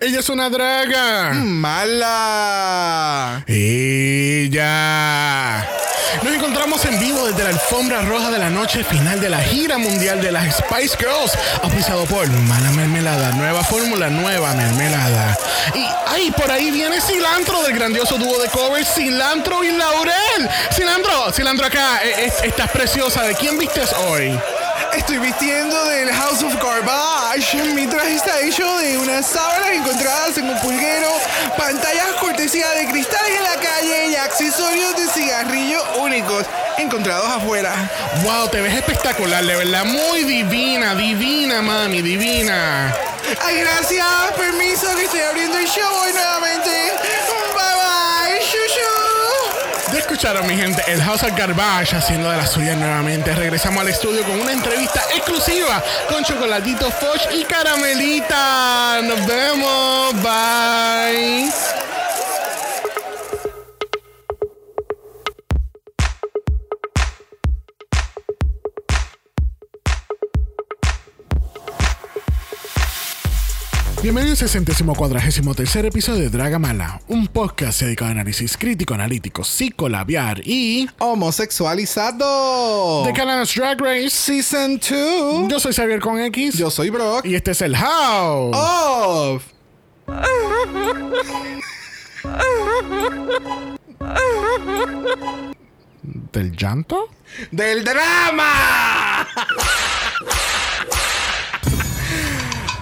Ella es una draga. Mala. Ella. Nos encontramos en vivo desde la alfombra roja de la noche final de la gira mundial de las Spice Girls, auspiciado por Mala Mermelada, nueva fórmula, nueva mermelada. Y ahí por ahí viene Cilantro del grandioso dúo de covers Cilantro y Laurel. Cilantro, Cilantro acá, eh, estás preciosa. ¿De quién vistes hoy? Estoy vistiendo del House of Garbage. Mi traje está hecho de unas sábanas encontradas en un pulguero, pantallas cortesía de cristal en la calle y accesorios de cigarrillo únicos encontrados afuera. Wow, te ves espectacular, de verdad. Muy divina, divina, mami, divina. Ay, gracias. Permiso que estoy abriendo el show hoy nuevamente. Bye bye. Shushu. Ya escucharon, mi gente, el House of Garbage haciendo de la suya nuevamente. Regresamos al estudio con una entrevista exclusiva con Chocolatito Foch y Caramelita. Nos vemos. Bye. Bienvenidos al centésimo cuadragésimo tercer episodio de Dragamala, un podcast dedicado a análisis crítico, analítico, psicolabiar y Homosexualizado. de Canada's Drag Race. Season 2. Yo soy Xavier con X Yo soy Brock. y este es el How Off. del llanto. Del drama.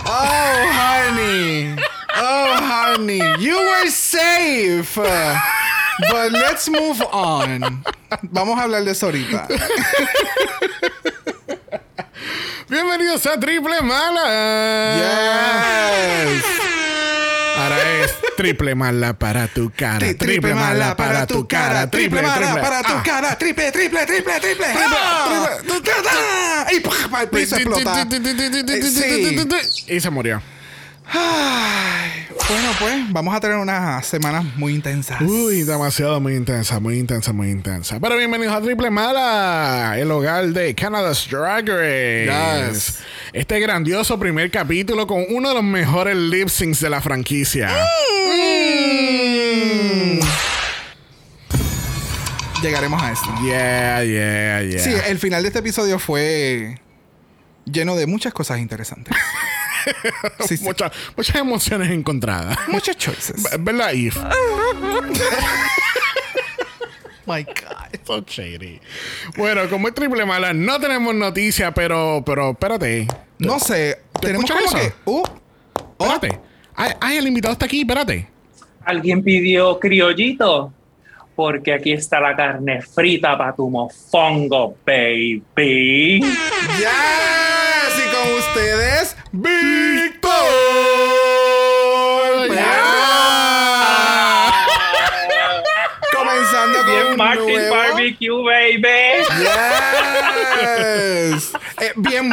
Oh, honey. Oh, honey. You were safe. But let's move on. Vamos a hablar de eso ahorita. Bienvenidos a Triple Mala. Yes. Ahora es triple mala para tu cara. Tri- Triple mala para tu cara. Triple mala para tu Ah. cara. Triple, triple, triple, triple. Ah. ¡Ah! Y. Y se murió. Ay, bueno, pues vamos a tener unas semanas muy intensas. Uy, demasiado muy intensa, muy intensa, muy intensa. Pero bienvenidos a Triple Mala, el hogar de Canada's Drag Race. Yes. Este grandioso primer capítulo con uno de los mejores lip syncs de la franquicia. Mm. Llegaremos a esto. Yeah, yeah, yeah. Sí, el final de este episodio fue lleno de muchas cosas interesantes. sí, sí. Muchas, muchas emociones encontradas. Muchas choices. ¿Verdad, Eve? My God. So shady. Bueno, como es triple mala, no tenemos noticia, pero, pero espérate. No sé, tenemos como eso? que. Uh, oh, Espérate. Ay, ay, el invitado está aquí, espérate. Alguien pidió criollito. Porque aquí está la carne frita para tu mofongo, baby. Yes, y con ustedes, Víctor. Yeah. Comenzando Bien un Martin nuevo- Barbecue, baby. Yes. Eh, bien.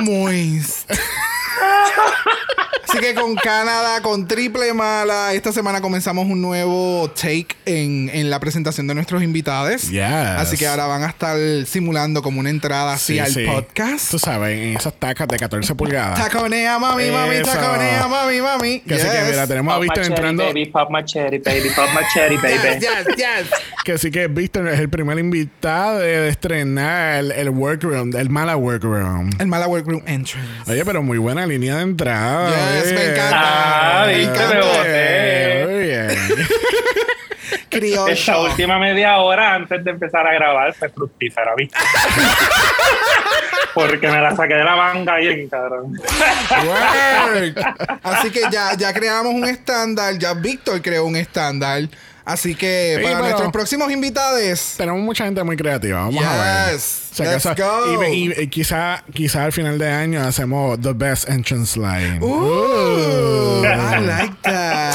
Así que con Canadá, con triple mala, esta semana comenzamos un nuevo take en, en la presentación de nuestros invitados. Yes. Así que ahora van a estar simulando como una entrada así Sí, al sí. podcast. Tú sabes, en esas tacas de 14 pulgadas. Taconea, mami, mami, Eso. taconea, mami, mami. Que así que Yes. mira, tenemos a Pop my Víctor entrando. baby. Pop my cherry, baby. Pop my cherry, baby. Yes, yes. Que sí que Víctor es el primer invitado de estrenar el, el workroom, el mala workroom. El mala workroom entrance. Oye, pero muy buena línea de Yes, me encanta. Ah, me viste, me encanta. boté. Muy bien. Criollo. Esta última media hora antes de empezar a grabar fue fructífera, ¿viste? Porque me la saqué de la manga bien, cabrón. Work. Así que ya, ya creamos un estándar, ya Víctor creó un estándar. Así que Sí, para nuestros próximos invitados. Tenemos mucha gente muy creativa. Vamos a ver. Yes. Si acaso- Let's go. Y, y- y quizá, quizá al final de año hacemos The Best Entrance Line. Ooh, I like that.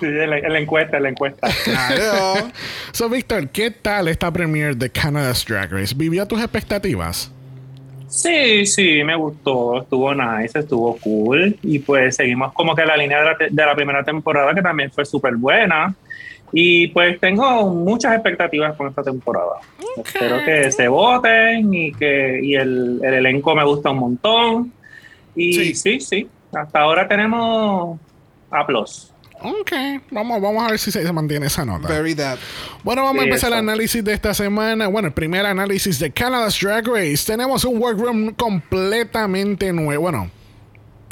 Sí, la, la encuesta, en la encuesta. Claro. So, Víctor, ¿qué tal esta premiere de Canada's Drag Race? ¿Vivió tus expectativas? Sí, sí, me gustó, estuvo nice, estuvo cool. Y pues seguimos como que la línea de la, te- de la primera temporada, que también fue súper buena. Y pues tengo muchas expectativas con esta temporada. Espero que se voten y que y el, el elenco me gusta un montón. Y Sí. sí, sí, hasta ahora tenemos A plus. Ok, vamos, vamos a ver si se, mantiene esa nota. Very that. Bueno, vamos a empezar el análisis de esta semana. Bueno, el primer análisis de Canada's Drag Race. Tenemos un workroom completamente nuevo. Bueno,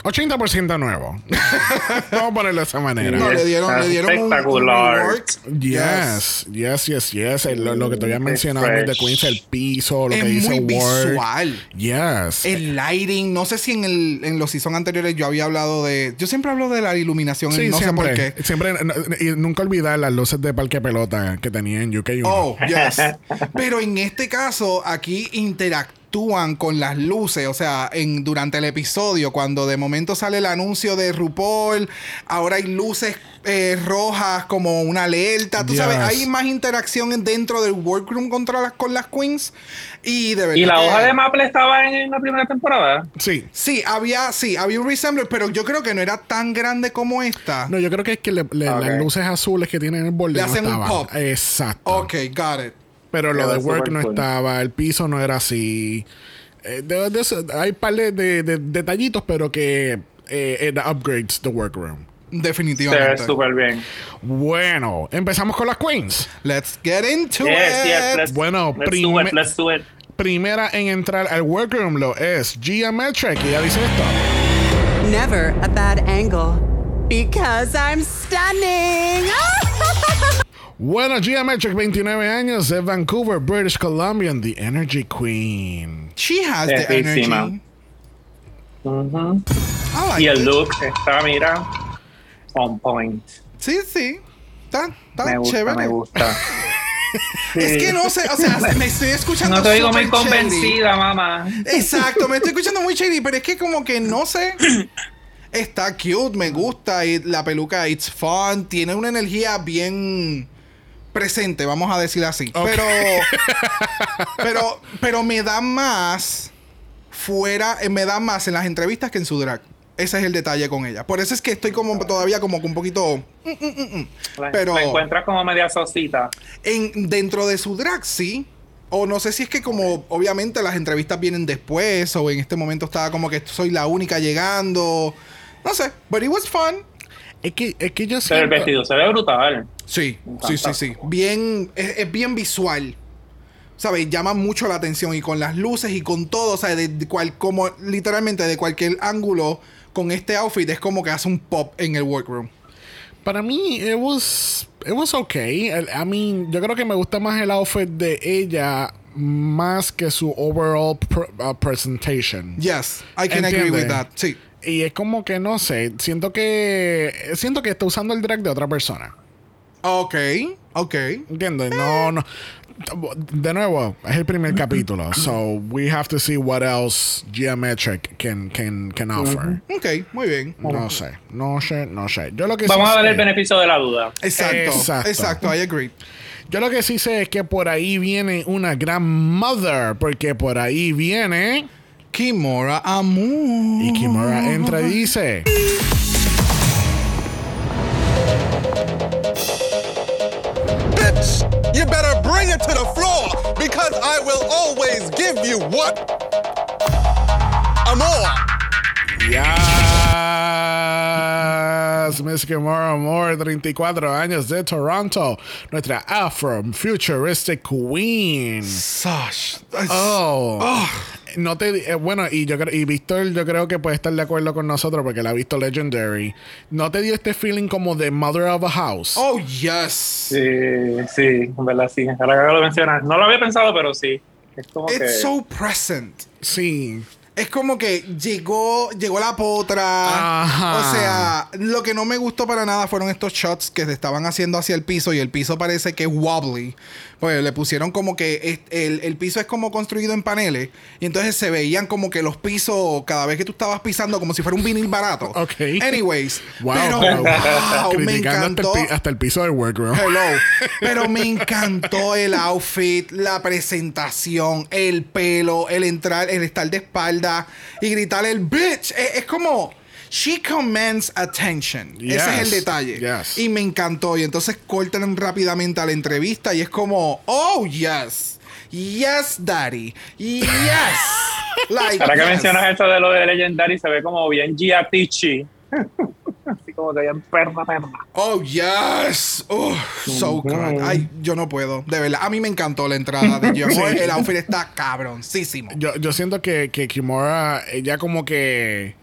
80% nuevo. vamos a ponerlo de esa manera. No, le dieron, le dieron un- un, espectacular. rework. Yes, yes, yes, yes. El- lo, lo que te había Mm, mencionado de Queens, el piso, lo Es que dice muy Word. visual. Yes. El lighting, no sé si en, el, en los season anteriores yo había hablado de. Yo siempre hablo de la iluminación, Sí, no siempre. sé por qué. Siempre, no, y nunca olvidar las luces de parque pelota que tenía en UK1. Oh, yes. Pero en este caso, aquí con las luces. O sea, en, durante el episodio, cuando de momento sale el anuncio de RuPaul, ahora hay luces eh, rojas como una alerta. Tú Yes. sabes, hay más interacción en- dentro del workroom contra las, con las queens. Y de verdad. ¿Y la hoja de Maple estaba en la primera temporada? Sí. Sí, había, sí, había un resemblance, pero yo creo que no era tan grande como esta. No, yo creo que es que le- le- Ok. las luces azules que tienen en el borde Le no hacen un estaban. pop. Exacto. Ok, got it. Pero lo de work no cool. estaba, el piso no era así. Eh, de- de eso- hay un par de, de- de detallitos, pero que eh, era upgrades the workroom. Se ve Definitivamente. súper bien. Bueno, empezamos con las queens. Let's get into Yes, it. yes, let's, Bueno, let's do it, let's do it. Primera en entrar al workroom lo es Geometric. Y ella dice esto. Never a bad angle. Because I'm stunning. Bueno, Geometric, 29 años, de Vancouver, British Columbia, the Energy Queen. She has the energy. Like Y el look está, mira, on point. Sí, sí. Está, Me gusta, chévere. me gusta. Es que no sé, o sea, me estoy escuchando. No te digo muy shady. convencida, mamá. Exacto, me estoy escuchando muy shady, pero es que como que no sé. Está cute, me gusta. Y la peluca, it's fun. Tiene una energía bien presente, vamos a decir así. Pero, pero, pero me da más fuera, eh, me da más en las entrevistas que en su drag. Ese es el detalle con ella. Por eso es que estoy como todavía como que un poquito La, Pero- la encuentras como media sosita. en dentro de su drag, sí. O no sé si es que como obviamente las entrevistas vienen después o en este momento estaba como que soy la única llegando. No sé, but it was fun. Es que, es que yo Pero el siento- vestido se ve brutal. Sí, sí, sí, sí. Bien, es, es bien visual. ¿Sabes? Llama mucho la atención y con las luces y con todo, o sea, de, de cual, como literalmente de cualquier ángulo con este outfit es como que hace un pop en el workroom. Para mí, it was, it was okay. I mean, yo creo que me gusta más el outfit de ella más que su overall pr- uh, presentation. Yes, I can agree ¿Entiende? with that. Sí. Y es como que, no sé, siento que siento que está usando el drag de otra persona. Ok, ok. ¿Entiendes? No, no. De nuevo, es el primer capítulo. So, we have to see what else Geometric can, can, can offer. Ok, muy bien. No sé, no sé, no sé. Yo lo que Vamos sí a sé- el beneficio de la duda. Exacto, Exacto. exacto, I agree. Yo lo que sí sé es que por ahí viene una gran mother, porque por ahí viene. Kimora Amu. Y Kimura entra y dice: Bitch, you better bring it to the floor because I will always give you what? Amor. Yes, Miss Kimura Moore, 34 años de Toronto, nuestra Afro Futuristic Queen. Sash. Oh. No te di- eh, bueno, y yo creo, y Víctor, yo creo que puede estar de acuerdo con nosotros porque la ha visto Legendary. ¿No te dio este feeling como de Mother of a House? Oh, yes. Sí, sí, en verdad sí. Ahora que lo mencionas. No lo había pensado, pero sí. Es como que. It's so present. Sí. Es como que llegó, llegó la potra. Ajá. O sea, lo que no me gustó para nada fueron estos shots que se estaban haciendo hacia el piso y el piso parece que es wobbly. Pues le pusieron como que el, el piso es como construido en paneles y entonces se veían como que los pisos cada vez que tú estabas pisando como si fuera un vinil barato. Ok. Anyways. Wow. Pero, wow. wow, me encantó. Hasta, el hasta el piso del workroom. Hello. Pero me encantó el outfit, la presentación, el pelo, el entrar, el estar de espalda y gritar el bitch. Es, es como. She commands attention. Ese es el detalle. yes. Y me encantó. Y entonces cortan rápidamente a la entrevista y es como, oh, yes. Yes, daddy. Yes. like, Ahora que yes. mencionas esto de lo de Legendary, se ve como bien Gia Tichi. Así como que bien perra, perra. Oh, yes. Oh, so good. Ay, yo no puedo. De verdad, a mí me encantó la entrada de. El outfit está cabroncísimo. Yo, yo siento que, que Kimura, ella como que.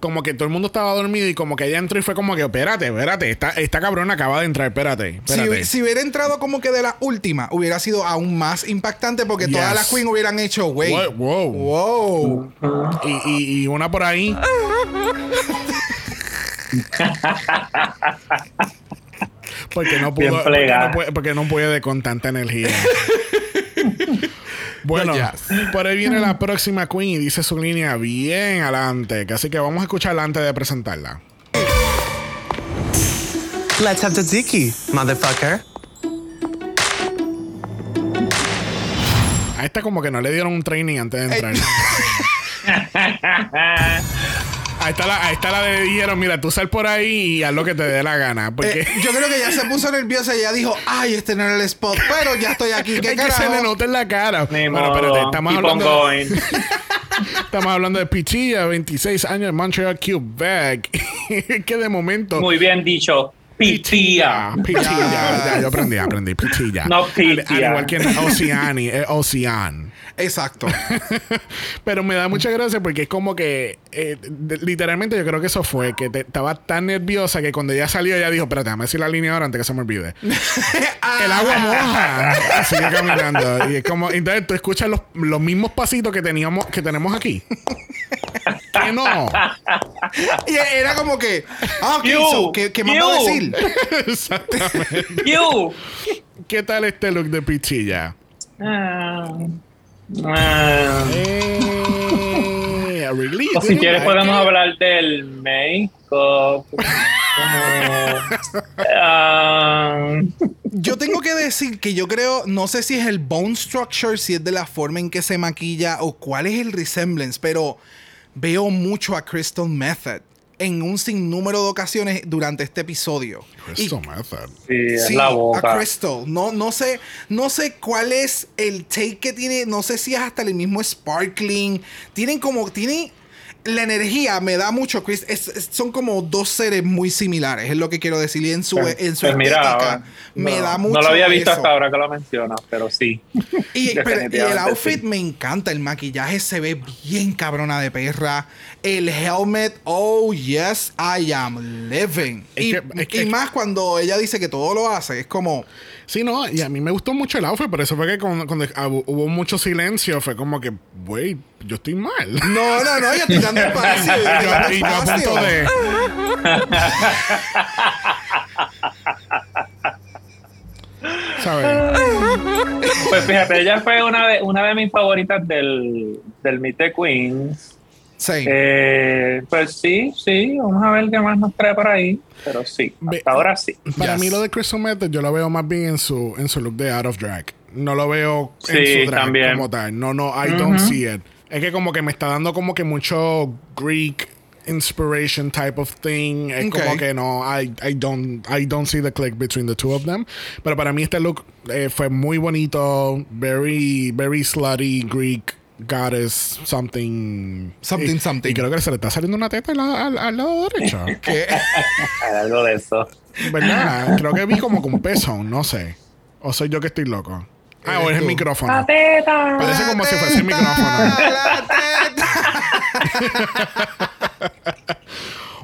Como que todo el mundo estaba dormido y como que ella entró y fue como que, espérate, espérate, esta, esta cabrona acaba de entrar, espérate, espérate. Si, si hubiera entrado como que de la última, hubiera sido aún más impactante porque todas las queens hubieran hecho, wait. Wow, wow. Wow. Y, y- y una por ahí. porque no pudo. Porque no, puede, porque no puede con tanta energía. bueno, Yes. por ahí viene la próxima queen y dice su línea bien adelante. Así que vamos a escucharla antes de presentarla. Let's have tzatziki, motherfucker. A esta como que no le dieron un training antes de entrar. Ahí está, la, ahí está la de dijeron, mira, tú sal por ahí y haz lo que te dé la gana. Porque Eh, yo creo que ya se puso nerviosa y ya dijo, ay, este no era el spot, pero ya estoy aquí. ¿Qué es que se le nota en la cara. Ni Bueno, modo. espérate, estamos Keep on hablando, going. estamos hablando de Pichilla, 26 años de Montreal Quebec. que de momento... Muy bien dicho. Pitía. Pichilla. Ya, yo aprendí, aprendí. Pichilla. No, Al- al, Pichilla. igual que en Oceani, Ocean. Exacto. Pero me da mucha gracia porque es como que eh, de- literalmente yo creo que eso fue que te- estaba tan nerviosa que cuando ella salió ella dijo, espérate, déjame decir la línea ahora antes que se me olvide. El agua moja. Sigue caminando. Y es como, entonces tú escuchas los, los mismos pasitos que teníamos, que tenemos aquí. que no. y era como que, ah, You, so, ¿qué, qué más va a you. decir? Exactamente. You. ¿Qué tal este look de pichilla? Ah, ah. Eh? O si quieres podemos hablar del make-up. Yo tengo que decir que yo creo, no sé si es el bone structure, si es de la forma en que se maquilla o cuál es el resemblance, pero veo mucho a Crystal Method en un sinnúmero de ocasiones durante este episodio. Y- Crystal Method. sí, es Sí, la a. Crystal. No, no sé, no sé cuál es el take que tiene. No sé si es hasta el mismo sparkling. Tienen como, tienen la energía me da mucho. Chris, es- es- son como dos seres muy similares. Es lo que quiero decir. Y en su, Pues- en su pues mira, estética me no, da mucho. No lo había visto eso. hasta ahora que lo mencionas, pero sí. Y, pero- y el outfit sí. me encanta, el maquillaje se ve bien cabrona de perra. El helmet, oh yes, I am living. Es y, que- es que- y más cuando ella dice que todo lo hace, es como, Sí, no, y a mí me gustó mucho el outfit, por eso fue que cuando, cuando hab- hubo mucho silencio, fue como que, wait, yo estoy mal. no, no, no, yo estoy dando espacio. yo estoy dando y yo a punto de. ¿Sabes? Pues fíjate, ella fue una de, una de mis favoritas del, del Meet the Queens. Sí. Eh, pues sí, sí, vamos a ver qué más nos trae por ahí. Pero sí, hasta ahora sí. Para Yes. mí lo de Crystal Method yo lo veo más bien en su, en su look de Out of Drag. No lo veo en Sí, su drag también. como tal. No, no, I don't see it. Es que como que me está dando como que mucho Greek inspiration type of thing. Es como que no, I, I don't I don't see the click between the two of them. Pero para mí este look eh, fue muy bonito, very very slutty Greek goddess something Something, y, something. Y creo que se le está saliendo una teta al, al- al lado derecho. Algo de eso. ¿Verdad? Creo que vi como con peso, no sé. O soy yo que estoy loco. Ah, o es el micrófono. teta! Parece como si fuese el micrófono. la teta.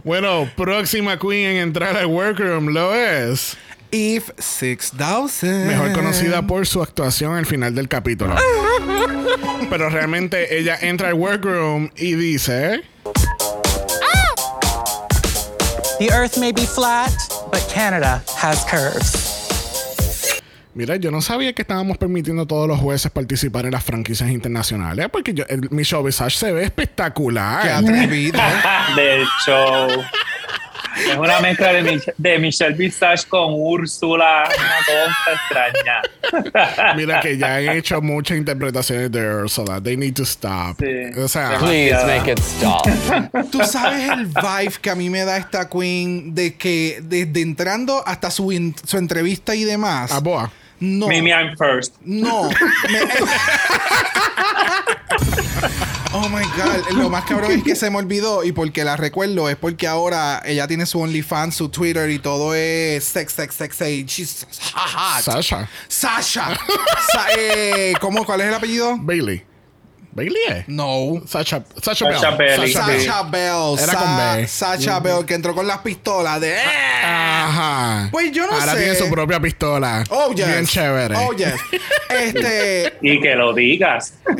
Bueno, próxima queen en entrar al workroom lo es. Eve 6000. Mejor conocida por su actuación al final del capítulo. Pero realmente ella entra al workroom y dice... The Earth may be flat, but Canada has curves. Mira, yo no sabía que estábamos permitiendo a todos los jueces participar en las franquicias internacionales. Porque yo, el- mi show visage se ve espectacular. Qué atrevido. Del show. Es una mezcla de, Mich- de Michelle Visage con Úrsula. Una cosa extraña. Mira que ya han hecho muchas interpretaciones de Ursula. They need to stop. Sí. O sea, Please make it stop. Tú sabes el vibe que a mí me da esta queen de que desde entrando hasta su entrevista y demás. a Boa. No. Mimi, I'm first. No. Me- Oh my god, lo más cabrón es que se me olvidó y porque la recuerdo es porque ahora ella tiene su OnlyFans, su Twitter y todo es sex, sex, sex, sex. She's hot. Sasha. Sasha. Sa- eh, ¿Cómo? ¿Cuál es el apellido? Bailey. ¿Bailey es? No. Sasha, Sasha, Sasha Bell. Sasha Bell. Era Sa- con B. Sasha Bell que entró con las pistolas de. Ajá. Pues yo no Ahora sé. tiene su propia pistola. Oh, yes. Bien chévere. Oh, yes. Este. Y que lo digas.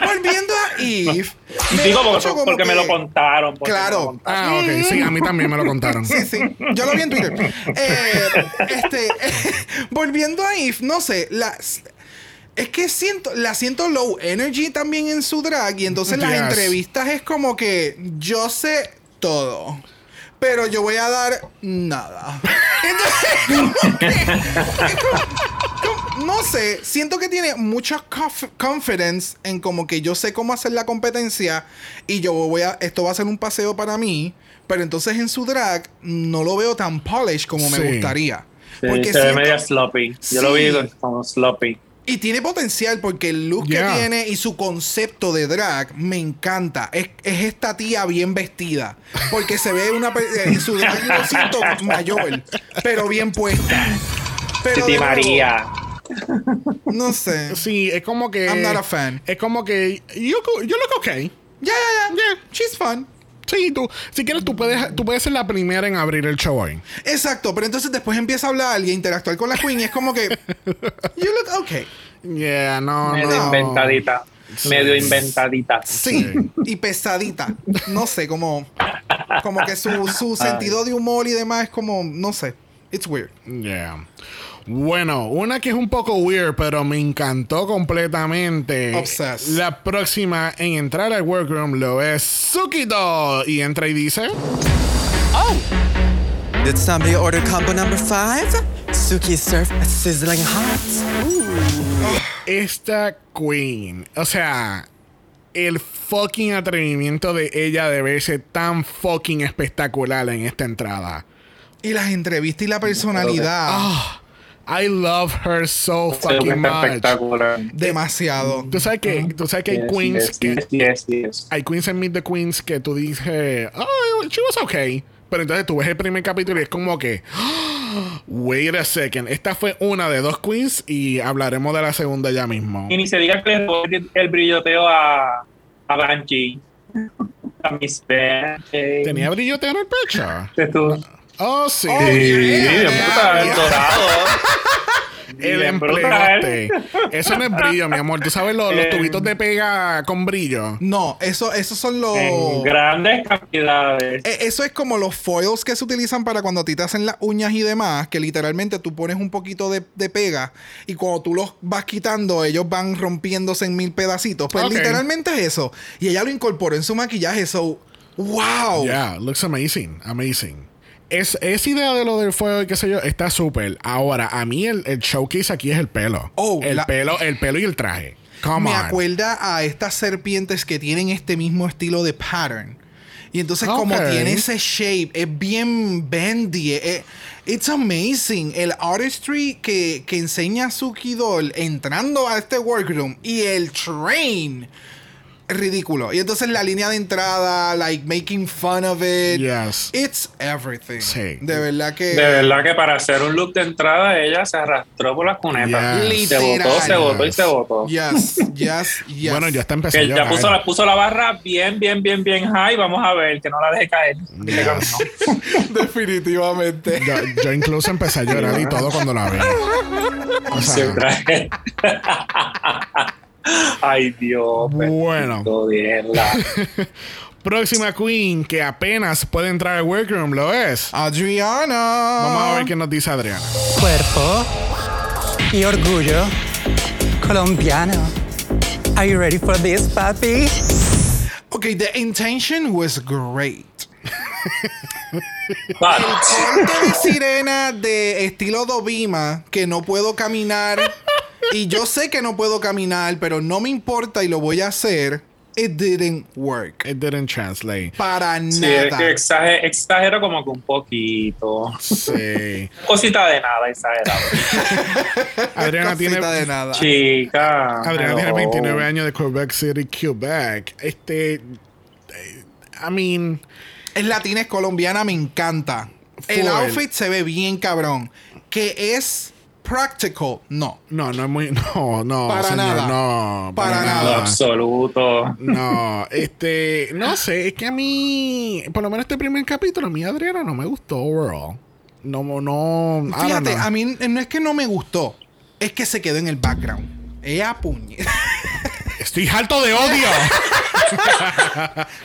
volviendo a Eve. Digo porque, porque me lo contaron. lo Claro. contaron. Ah, ok. Sí, a mí también me lo contaron. Sí, sí. Yo lo vi en Twitter. Eh, este, volviendo a Eve, no sé, las. Es que siento, la siento low energy también en su drag. Y entonces las entrevistas es como que yo sé todo. Pero yo voy a dar nada. Entonces, como que- es como- como- no sé, siento que tiene mucha conf- confidence en como que yo sé cómo hacer la competencia y yo voy a, esto va a ser un paseo para mí, pero entonces en su drag no lo veo tan polished como me gustaría. Sí, Porque se ve media sloppy. Yo lo vi como sloppy. Y tiene potencial porque el look Yeah. que tiene y su concepto de drag me encanta. Es, es esta tía bien vestida. Porque se ve una. En su drag yo lo siento mayor, pero bien puesta. Pero Titi María. No sé. Sí, es como que. I'm not a fan. Es como que. Yo, yo look okay. Ya, ya, ya. She's fun. Sí, tú. Si quieres, tú puedes, tú puedes ser la primera en abrir el show hoy. Exacto, pero entonces después empieza a hablar y a interactuar con la queen y es como que. You look okay. Yeah, no, Medio no. inventadita. Medio inventadita. Sí, y pesadita. No sé, como. Como que su, su sentido de humor y demás es como. No sé. It's weird. Yeah. Bueno, una que es un poco weird, pero me encantó completamente. Obsessed. La próxima en entrar al workroom lo es Sukido. Y entra y dice: Did somebody order combo number five? Suki serve sizzling hot. Esta queen. O sea, el fucking atrevimiento de ella de verse tan fucking espectacular en esta entrada. Y las entrevistas y la personalidad. Ah, I love her so fucking much. espectacular. Demasiado. Tú sabes que, tú sabes que hay Yes, queens yes, que. yes, yes, yes. hay queens en Meet the Queens que tú dices, oh, she was okay. Pero entonces tú ves el primer capítulo y es como que, wait a second. Esta fue una de dos queens y hablaremos de la segunda ya mismo. Y ni se diga que le el, el brilloteo a, a Banshee. A Miss Banshee. ¿Tenía brilloteo en el pecho? Oh, sí. Oh, Sí, bien brutal, dorado. El empleote. Eso no es brillo, mi amor. ¿Tú sabes los, los tubitos de pega con brillo? No, eso, esos son los. En grandes cantidades. Eh, Eso es como los foils que se utilizan para cuando a ti te hacen las uñas y demás, que literalmente tú pones un poquito de, de pega y cuando tú los vas quitando, ellos van rompiéndose en mil pedacitos. Pues literalmente es eso. Y ella lo incorporó en su maquillaje, so. ¡Wow! Yeah, looks amazing. Amazing. Es, esa idea de lo del fuego y qué sé yo, está súper. Ahora, a mí el, el showcase aquí es el pelo. Oh, el la- pelo, el pelo y el traje. Come Me on. acuerda a estas serpientes que tienen este mismo estilo de pattern. Y entonces, como tiene ese shape, es bien bendy. eh, it's amazing. El artistry que, que enseña Suki Doll entrando a este workroom y el train. Ridículo. Y entonces la línea de entrada, like making fun of it. Yes. It's everything. Sí. De verdad que. De verdad que para hacer un look de entrada ella se arrastró por las cunetas. Yes. Se botó, se botó y se botó. Yes, yes, yes. Bueno, ya está empezando. Que ya puso la, puso la barra bien, bien, bien, bien high. Vamos a ver, que no la deje caer. Definitivamente. Yo, yo incluso empecé a llorar y todo cuando la vi. O Se sea, traje. Ay, Dios. Bueno. próxima queen que apenas puede entrar al workroom lo es. Adriana. Vamos a ver qué nos dice Adriana. Cuerpo y orgullo colombiano. Are you ready for this, papi? Okay, the intention was great. But, Corte de sirena de estilo Dovima, que no puedo caminar. Y yo sé que no puedo caminar, pero no me importa y lo voy a hacer. it didn't work. It didn't translate. Para Sí, es nada. que exage- exagero como que un poquito. Sí. Cosita de nada, exagerado. Adriana tiene, Cosita de nada. Chica. Adriana tiene hello. 29 años de Quebec City, Quebec. Este. eh, I mean. Es latina, es colombiana, me encanta. El Full. outfit se ve bien cabrón. Que es practical, no. No, no es muy. No, no. Para señor, nada. No. Para Lo nada. absoluto. No, este, no sé, es que a mí, por lo menos este primer capítulo, a mí Adriana no me gustó overall. No, no, Fíjate, a mí no es que no me gustó, es que se quedó en el background. Ella puñe. Estoy harto de odio.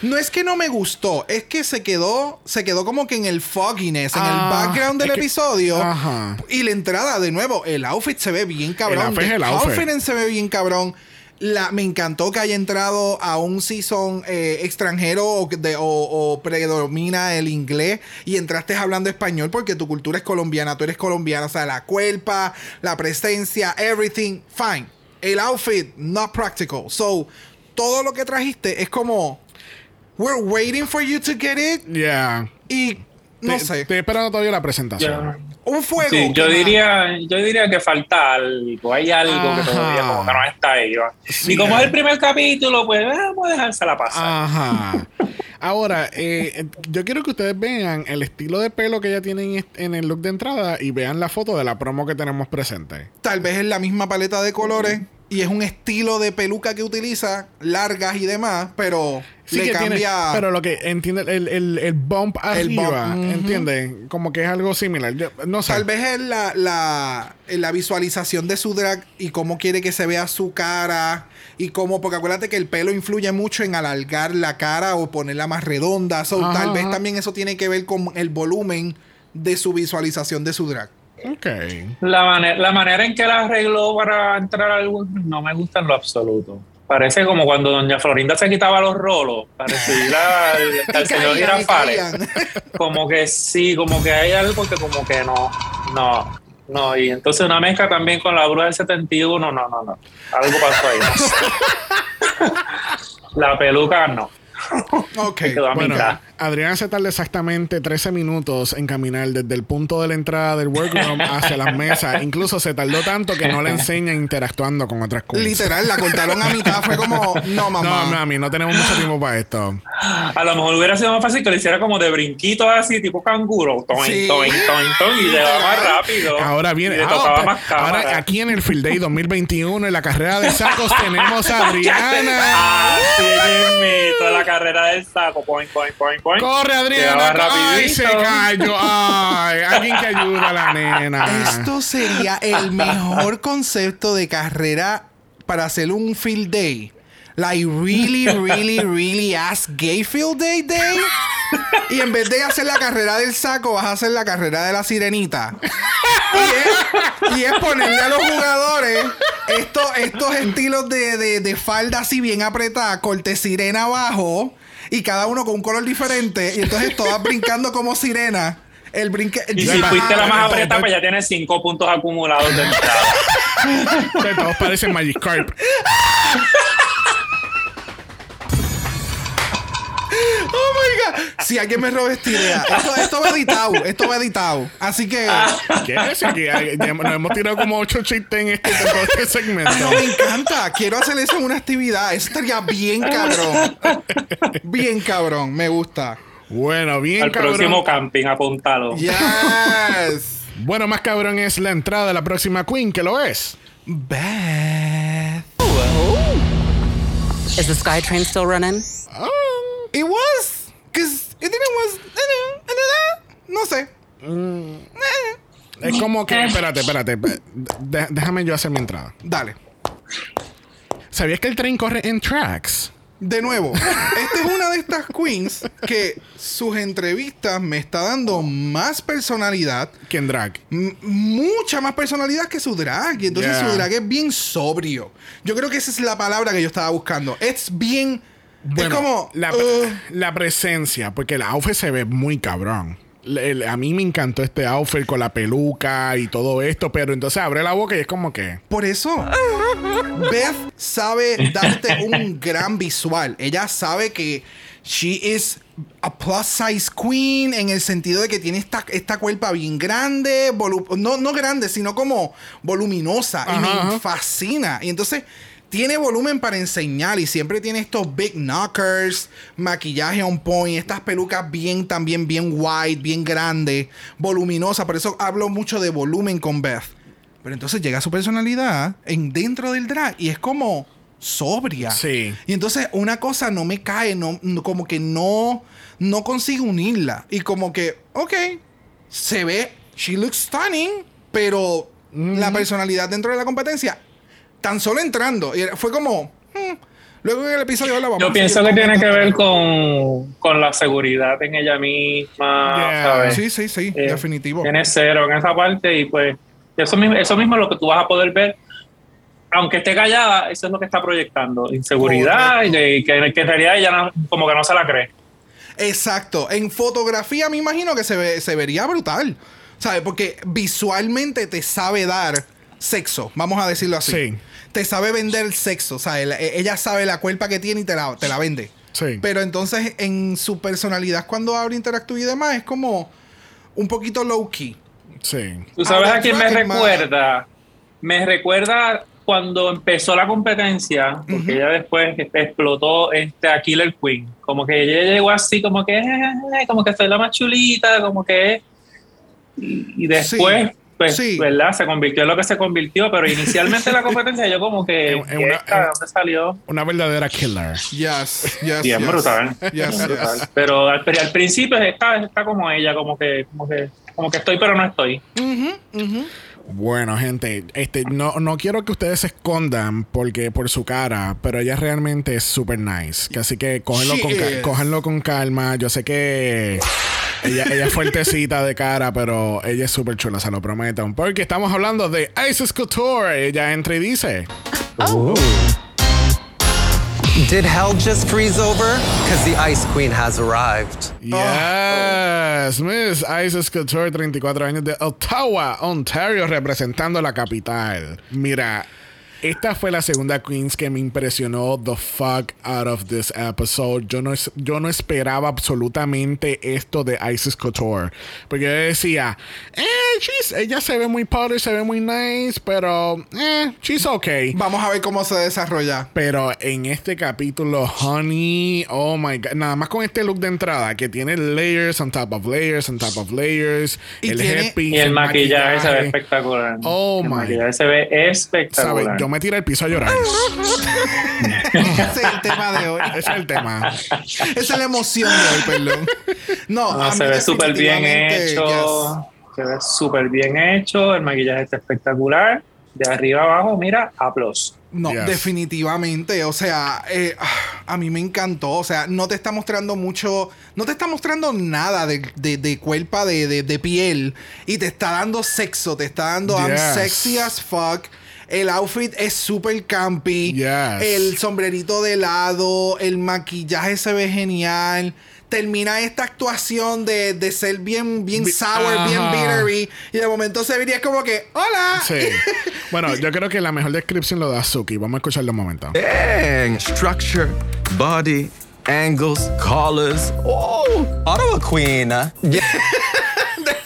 No es que no me gustó, es que se quedó, se quedó como que en el fogginess, en Ah, el background del es que- episodio. Ajá. Y la entrada, de nuevo, el outfit se ve bien cabrón. El outfit es el The outfit. confidence se ve bien cabrón. La, me encantó que haya entrado a un season eh, extranjero o, de- o- o predomina el inglés y entraste hablando español porque tu cultura es colombiana, tú eres colombiana, o sea, la cuerpa, la presencia, everything, fine. El outfit, not practical. So, todo lo que trajiste es como, we're waiting for you to get it Yeah. y no Te- sé, Estoy esperando todavía la presentación. Yo, un fuego. sí, yo que- diría, yo diría que falta algo, hay algo que Ajá. todavía como que no está ahí. Sí, y como eh. es el primer capítulo, pues vamos a dejársela pasar. Ajá. Ahora, eh, yo quiero que ustedes vean el estilo de pelo que ella tiene en el look de entrada y vean la foto de la promo que tenemos presente. Tal vez es la misma paleta de colores y es un estilo de peluca que utiliza, largas y demás, pero Sí le que tiene- cambia. pero lo que entiende el, el, el bump El bump, arriba. ¿entiendes? Como que es algo similar. Yo- no sé. Tal vez es la, la, la visualización de su drag y cómo quiere que se vea su cara y cómo, porque acuérdate que el pelo influye mucho en alargar la cara o ponerla más redonda. So, Ajá, tal vez ajá. también eso tiene que ver con el volumen de su visualización de su drag. Ok. La, manera, la manera en que la arregló para entrar al Walmart no me gusta en lo absoluto. Parece como cuando doña Florinda se quitaba los rolos para recibir al, señor Girafales. Como que sí, como que hay algo que como que no, no, no. Y entonces una mezcla también con la bruja del 71, no, no, no. Algo pasó ahí. no sé. la peluca no. Ok. Bueno. Adrián se tarda exactamente 13 minutos en caminar desde el punto de la entrada del workroom hacia las mesas. Incluso se tardó tanto que no le enseña interactuando con otras cosas. Literal, la cortaron a mitad. Fue como, no, mamá. No, mami, no tenemos mucho tiempo para esto. A lo mejor hubiera sido más fácil que lo hiciera como de brinquitos así, tipo canguro. Toin, Sí. toin, toin, toin, y le va más rápido. Ahora viene. Le ah, tocaba pero- más ahora aquí en el Field Day 2021, en la carrera de sacos, tenemos a Adriana. Así mismito, la carrera del saco. Point, point, point, point. Corre, Adriana. Ay, se cayó. Ay, alguien que ayuda a la nena. Esto sería el mejor concepto de carrera para hacer un field day. Like really, really, really ass gay field day day. Y en vez de hacer la carrera del saco, vas a hacer la carrera de la sirenita. Y es, y es ponerle a los jugadores estos, estos estilos de, de, de falda así bien apretada, corte sirena abajo. Y cada uno con un color diferente. Y entonces todas brincando como sirena. El brinque. Y si fuiste la más apretada, pues ya tienes cinco puntos acumulados de entrada. Que Todos parecen Magikarp. Oh my god. Si alguien me roba esta idea. Esto, esto va editado. Esto va editado. Así que. ¿Qué es? Aquí, nos hemos tirado como ocho chistes en este, este segmento. No, me encanta. Quiero hacer eso en una actividad. Eso estaría bien cabrón. Bien cabrón. Me gusta. Bueno, bien Al cabrón. próximo camping, apúntalo. Yes. Bueno, más cabrón es la entrada de la próxima Queen, que lo es. Beth. Is the SkyTrain still running? It was. Cause it didn't was. No sé. Es como que, espérate, espérate. de- déjame yo hacer mi entrada. Dale. ¿Sabías que el tren corre en tracks? De nuevo, esta es una de estas queens que sus entrevistas me está dando más personalidad Que en drag. Mucha más personalidad que su drag. Y entonces Yeah. su drag es bien sobrio. Yo creo que esa es la palabra que yo estaba buscando. Es bien. Es como. la, uh, la presencia, porque el outfit se ve muy cabrón. Le- el- a mí me encantó este outfit con la peluca y todo esto, pero entonces abre la boca y es como que. por eso. Beth sabe darte un gran visual. Ella sabe que she is a plus size queen en el sentido de que tiene esta, esta cuerpa bien grande, no, no grande, sino como voluminosa. y me ajá. fascina. Y entonces tiene volumen para enseñar y siempre tiene estos big knockers, maquillaje on point, estas pelucas bien también bien wide, bien grande, voluminosa. Por eso hablo mucho de volumen con Beth. Pero entonces llega su personalidad en dentro del drag y es como sobria. Sí. Y entonces una cosa no me cae, no, no- como que no, no consigo unirla. Y como que, ok, se ve, she looks stunning, pero la personalidad dentro de la competencia, tan solo entrando, y fue como, hmm, luego en el episodio la vamos Yo pienso que tiene que ver con, con la seguridad en ella misma, Yeah. ¿sabes? Sí, sí, sí, Eh, definitivo. Tiene cero en esa parte y pues eso mismo, eso mismo es lo que tú vas a poder ver. Aunque esté callada, eso es lo que está proyectando. Inseguridad y que en realidad ella no- como que no se la cree. Exacto. En fotografía me imagino que se, ve, se vería brutal. ¿Sabes? Porque visualmente te sabe dar sexo, vamos a decirlo así. Sí. Te sabe vender el sexo. ¿sabes? La- e- Ella sabe la cuerpa que tiene y te la, te la vende. Sí. Pero entonces en su personalidad cuando abre interactúa y demás es como un poquito low key. Sí. ¿Tú sabes a quién me Man. recuerda? Me recuerda cuando empezó la competencia, porque ella después explotó este, a Killer Queen. Como que ella llegó así, como que, eh, como que soy la más chulita, como que. Y, y después, Sí, pues, sí. ¿verdad? Se convirtió en lo que se convirtió, pero inicialmente la competencia, yo como que. En- en una- ¿esta ¿De dónde salió? Una verdadera killer. Yes, yes. Bien yes. brutal. Yes, Bien yes. brutal. Pero al, al principio está, está como ella, como que, como que, como que estoy, pero no estoy. Bueno, gente, este, no, no quiero que ustedes se escondan porque por su cara, pero ella realmente es super nice. Así que cógenlo con, ca- is. cógenlo con calma. Yo sé que ella, ella es fuertecita de cara, pero ella es súper chula, se lo prometo. Porque estamos hablando de Isis Couture. Ella entra y dice: Did hell just freeze over? Because the Ice Queen has arrived. Yes, Miss Isis Couture, 34 años de Ottawa, Ontario, representando la capital. Mira, esta fue la segunda Queens que me impresionó the fuck out of this episode. Yo no, es- yo no esperaba absolutamente esto de Isis Couture. Porque yo decía, eh, she's- ella se ve muy polished, se ve muy nice, pero, eh, she's okay. Vamos a ver cómo se desarrolla. Pero en este capítulo, Honey, oh my god, nada más con este look de entrada que tiene layers on top of layers on top of layers, Y el tiene- headpiece, Y el maquillaje se ve maquillaje. espectacular. Oh, el my. maquillaje se ve espectacular. Yo me tiré al piso a llorar. Ese es el tema de hoy. Ese es el tema. Esa es la emoción de hoy, perdón. No, No, se ve súper bien hecho. Se ve súper bien hecho. El maquillaje está espectacular. De arriba abajo, mira, aplausos. No, Yes. definitivamente. O sea, eh, a mí me encantó. O sea, no te está mostrando mucho. No te está mostrando nada de, de, de cuerpa, de, de, de piel. Y te está dando sexo. Te está dando I'm Yes. sexy as fuck. El outfit es súper campy. Yes. El sombrerito de lado. El maquillaje se ve genial. Termina esta actuación de, de ser bien, bien Bi- sour, bien bittery. Y de momento se vería como que, ¡Hola! Sí. Bueno, yo creo que la mejor descripción lo da Suki. Vamos a escucharlo un momento. Dang. Structure, body, angles, colors. Oh, Ottawa Queen. Yeah.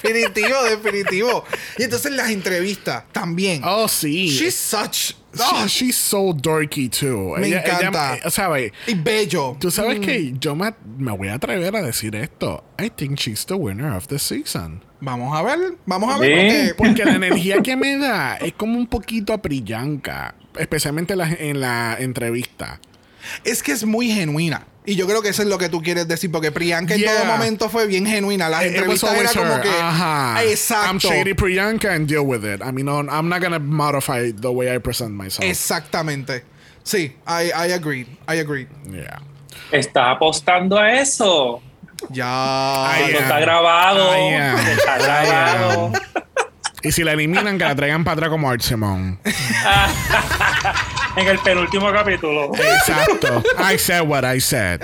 Definitivo, definitivo. Y entonces las entrevistas también. Oh, sí. She's such. She- oh, she's so dorky too. Me Ella- ella- encanta. ¿sabes? y bello. Tú sabes Mm. que yo me, me voy a atrever a decir esto. I think she's the winner of the season. Vamos a ver, vamos a ver. Porque, Porque la energía que me da es como un poquito a Priyanka, especialmente la, en la entrevista. es que es muy genuina. Y yo creo que eso es lo que tú quieres decir. Porque Priyanka en todo momento fue bien genuina. Las It- it entrevistas era como her. que. Ajá. Exacto. I'm shady Priyanka and deal with it. I mean, I'm not gonna modify the way I present myself. Exactamente. Sí, I, I agree. I agree. yeah. Está apostando a eso. Ya. Am. está grabado. Está grabado. Y si la eliminan, que la traigan para atrás como Art Simone. En el penúltimo capítulo. Exacto. I said what I said.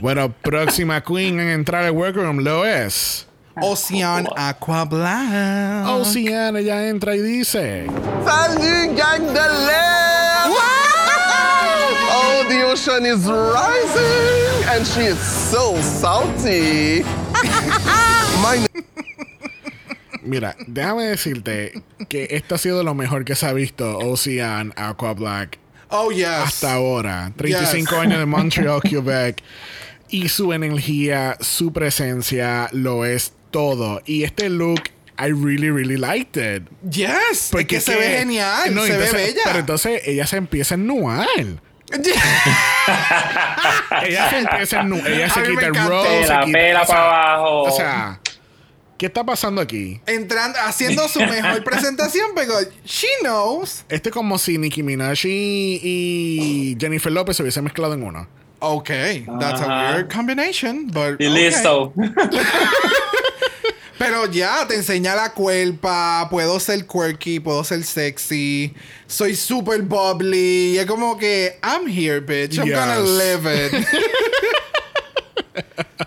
Bueno, próxima queen en entrar al workroom lo es. Ocean Aqua Black. Oceana ya entra y dice. Salut, gang l'air! Oh, the ocean is rising, and she is so salty. My Mira, déjame decirte que esto ha sido lo mejor que se ha visto Ocean Aqua Black Oh, yes. hasta ahora. 35 Yes. años de Montreal, Quebec. Y su energía, su presencia, lo es todo. Y este look, I really, really liked it. Yes. Porque se ve genial. No, se entonces- ve bella. Pero entonces ella se empieza a ennuar. ella se empieza a ennuar. Ella se quita el robe. se quita- pela o sea, para abajo. O sea, ¿qué está pasando aquí? Entrando, haciendo su mejor presentación, pero she knows. Esto es como si Nicki Minaj y, y Jennifer Lopez se hubiesen mezclado en uno. Okay, that's a weird combination, but Y okay. listo. Pero ya te enseña la cuerpa, puedo ser quirky, puedo ser sexy, soy super bubbly, y es como que I'm here, bitch, I'm gonna live it.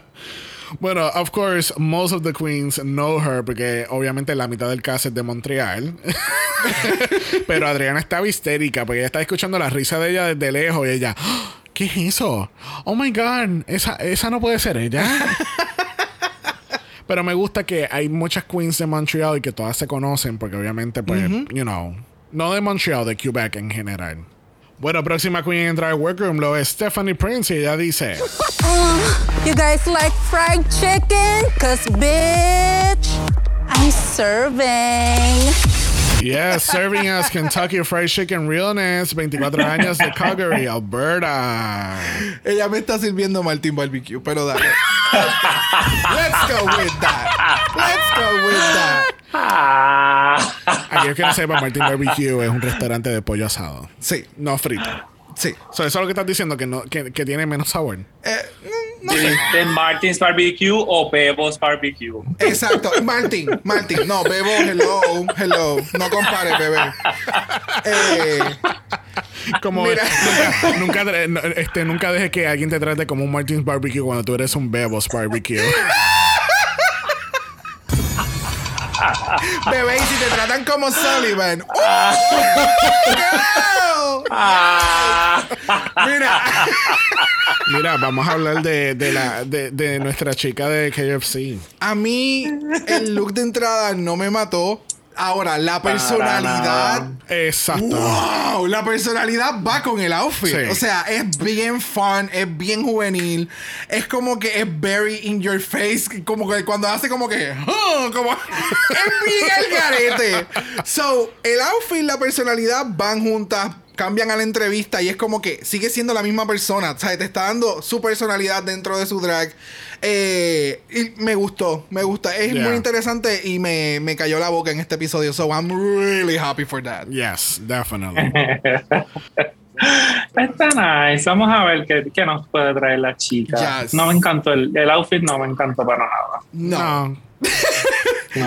Bueno, of course, most of the queens know her porque obviamente la mitad del cast es de Montreal. Pero Adriana estaba histérica porque ella estaba escuchando la risa de ella desde lejos y ella, "¡Ah! ¿qué es eso? Oh my god, esa, esa no puede ser ella. Pero me gusta que hay muchas queens de Montreal y que todas se conocen porque obviamente, pues, you know, no de Montreal, de Quebec en general. Bueno, próxima queen en entrar al workroom lo es Stephanie Prince y ella dice... You guys like fried chicken? Cause bitch, I'm serving. Yes, serving us Kentucky Fried Chicken Realness, 24 años de Calgary, Alberta. Ella me está sirviendo Martín Barbecue, pero dale. Let's go with that. Let's go with that. Ah. Aquellos que no sepan, Martin Barbecue es un restaurante de pollo asado. Sí, No frito. sí. So, eso es lo que estás diciendo, que, no, que, que tiene menos sabor. Eh, no sé. ¿De Martins Barbecue o Bebos Barbecue? Exacto. Martín, Martín. No, Bebo, hello, hello. No compare, bebé. Eh, Como Mira. nunca, nunca, este, nunca dejes que alguien te trate como un Martin's Barbecue cuando tú eres un Bebos Barbecue. Bebé, y si te tratan como Sullivan. ¡Oh, girl! Ah. Mira. Mira, vamos a hablar de, de, la, de, de nuestra chica de KFC. A mí el look de entrada no me mató. Ahora, la personalidad. Exacto. ¡Wow! La personalidad va con el outfit. Sí. O sea, es bien fun, es bien juvenil. Es como que es very in your face. Como que cuando hace como que. "Ah", como, es bien el garete. So, el outfit y la personalidad van juntas. Cambian a la entrevista y es como que sigue siendo la misma persona. O sea, te está dando su personalidad dentro de su drag. Eh, y me gustó, me gusta. Es Yeah. muy interesante y me, me cayó la boca en este episodio. So, I'm really happy for that. Yes, definitely. Está nice. Vamos a ver qué, qué nos puede traer la chica. Yes. No me encantó el, el outfit, no me encantó para nada. No. No.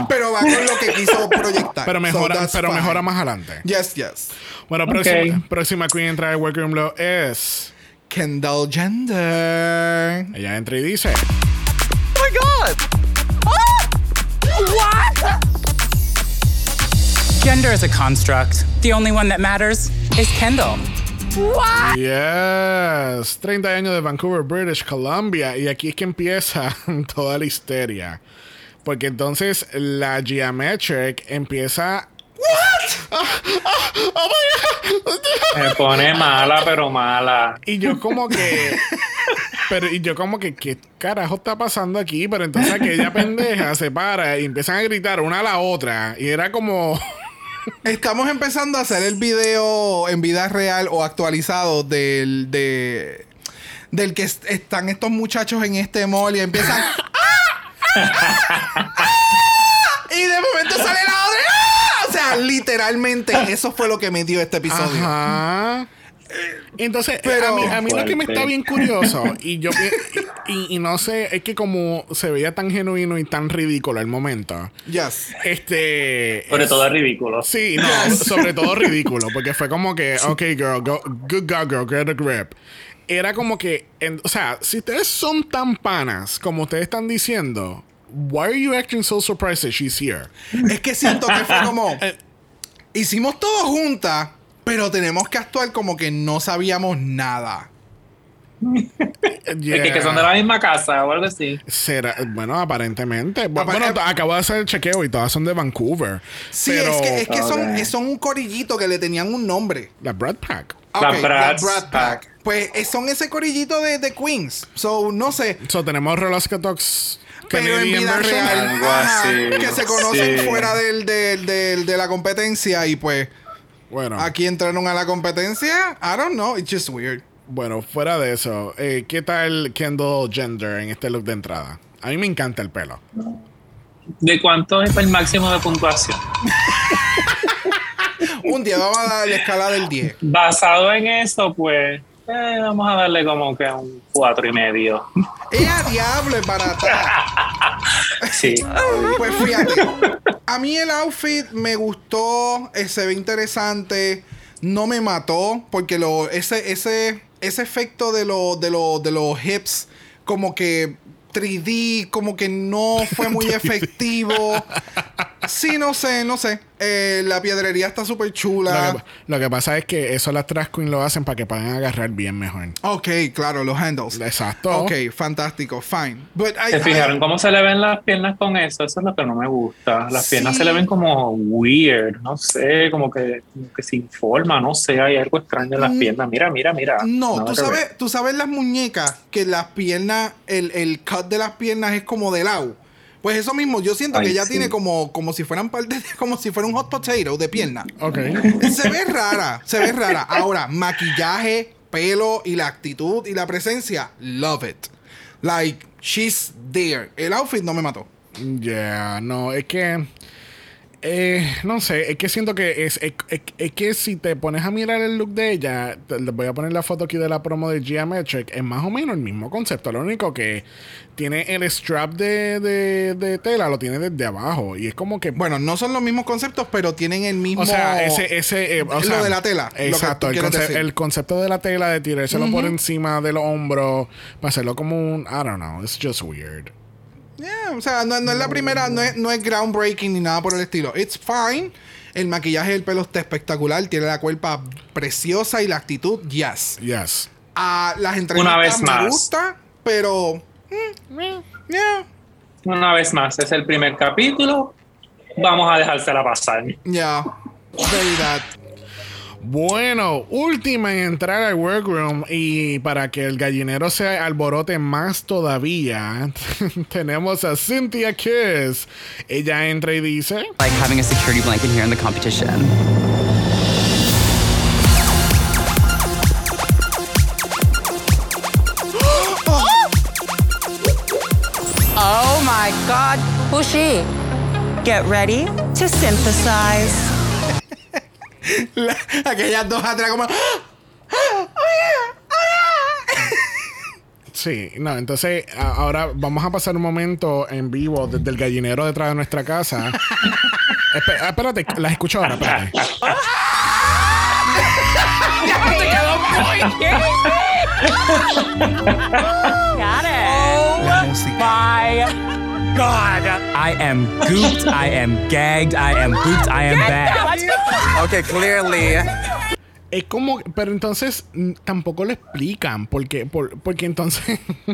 Pero va con lo que quiso proyectar. Pero So mejora, that's pero fine. mejora más adelante. Yes, yes. Bueno, Ok. próxima, próxima queen entra al workroom lo es. Kendall Gender. Ella entra y dice. Oh my god! What? Gender is a construct. The only one that matters is Kendall. What? Yes, 30 años de Vancouver, British Columbia. Y aquí es que empieza toda la histeria. Porque entonces la Geometric empieza. ¿What? oh my God. Me pone mala, pero mala. Y yo como que... Pero y yo como que, ¿qué carajo está pasando aquí? Pero entonces aquella pendeja se para y empiezan a gritar una a la otra. Y era como... Estamos empezando a hacer el video en vida real o actualizado del de del que est- están estos muchachos en este mall y empiezan ¡Ah! Y de momento sale la otra ¡Ah! o sea literalmente eso fue lo que me dio este episodio Ajá. Entonces, Pero- a mí, a mí lo que me está bien curioso, y yo y, y no sé, es que como se veía tan genuino y tan ridículo el momento, yes este. Sobre es- todo es ridículo. Sí, no, sobre todo ridículo, porque fue como que, ok, girl, go, good girl, girl, get a grip. Era como que, en- o sea, si ustedes son tan panas como ustedes están diciendo, why are you acting so surprised that she's here? Es que siento que fue como. hicimos todo juntas, pero tenemos que actuar como que no sabíamos nada. Es que, que son de la misma casa o algo así. Será, bueno, aparentemente. Bu- Apa- Bueno, eh, acabo de hacer el chequeo y todas son de Vancouver. Sí, pero es que, es que son, Ok. son un corillito que le tenían un nombre. la Brad Pack. La Ok, Bratz Brat Pack. Pues eh, son ese corillito de, de Queens. So, no sé. So, tenemos Rolaska Talks Pero en vida real, Algo ajá, así, que se conocen sí. fuera del, del- del- de la competencia y pues Bueno, aquí entraron a la competencia. I don't know, it's just weird. Bueno, fuera de eso, eh, ¿qué tal Kendall Gender en este look de entrada? A mí me encanta el pelo. ¿De cuánto es el máximo de puntuación? Un día vamos a dar la escala del 10. Basado en eso, pues eh, vamos a darle como que un cuatro y medio. ¡Eh, a diablo, es barata! Sí. Pues fíjate, a mí el outfit me gustó, eh, se ve interesante, no me mató, porque lo, ese, ese, ese efecto de, lo, de, lo- de los hips, como que 3D, como que no fue muy efectivo. Sí, no sé, no sé. Eh, la piedrería está súper Lo chula. que, lo que pasa es que eso las Trash Queen lo hacen para que puedan agarrar bien mejor. Ok, claro, los handles. Exacto. Ok, fantástico, fine. But I- ¿Se I- fijaron cómo se le ven las piernas con eso? Eso es lo que no me gusta. Las piernas se le ven como weird, no sé, como que, como que sin forma, no sé, hay algo extraño en las Mm. piernas. Mira, mira, mira. No, tú ver. sabes, tú sabes las muñecas que las piernas, el, el cut de las piernas es como de lado. Pues eso mismo, yo siento que ella sí. tiene como, como si fueran parte de- como si fuera un hot potato de pierna. Ok. Se ve rara, se ve rara. Ahora, maquillaje, pelo y la actitud y la presencia, love it. Like, she's there. El outfit no me mató. Yeah, no, es que. Eh, no sé, es que siento que es, es, es- es que si te pones a mirar el look de ella, te- les voy a poner la foto aquí de la promo de Geometric, es más o menos el mismo concepto. Lo único que tiene el strap de, de, de tela, lo tiene desde abajo. Y es como que. Bueno, no son los mismos conceptos, pero tienen el mismo. O sea, ese, ese, eh, o Lo sea, de la tela, lo Exacto, el, quieres conce- decir. el concepto de la tela, de tirárselo por encima de los hombros, para hacerlo como un, I don't know, it's just weird. Yeah, o sea, no, no es la primera, no es, no es groundbreaking ni nada por el estilo. It's fine. El maquillaje del pelo está espectacular. Tiene la cuerpa preciosa y la actitud, yes. Yes. A las entrevistas Una vez me más. gusta, pero. mm, yeah, Una vez más, es el primer capítulo. Vamos a dejársela pasar. yeah. Very that. Bueno, última en entrar al workroom y para que el gallinero se alborote más todavía, tenemos a Cynthia Kiss. Ella entra y dice, Like having a security blanket here in the competition. Oh my God. Who's she? Get ready to synthesize. La- aquellas dos atrás como. sí, no, entonces a- ahora vamos a pasar un momento en vivo desde el gallinero detrás de nuestra casa. Espe- ah, espérate, las escucho ahora, espérate. Got it. Oh my god. I am gooped. I am gagged. I am gooped. I am back. Okay, clearly. Es como, pero entonces mm, tampoco lo explican, porque, por- porque entonces,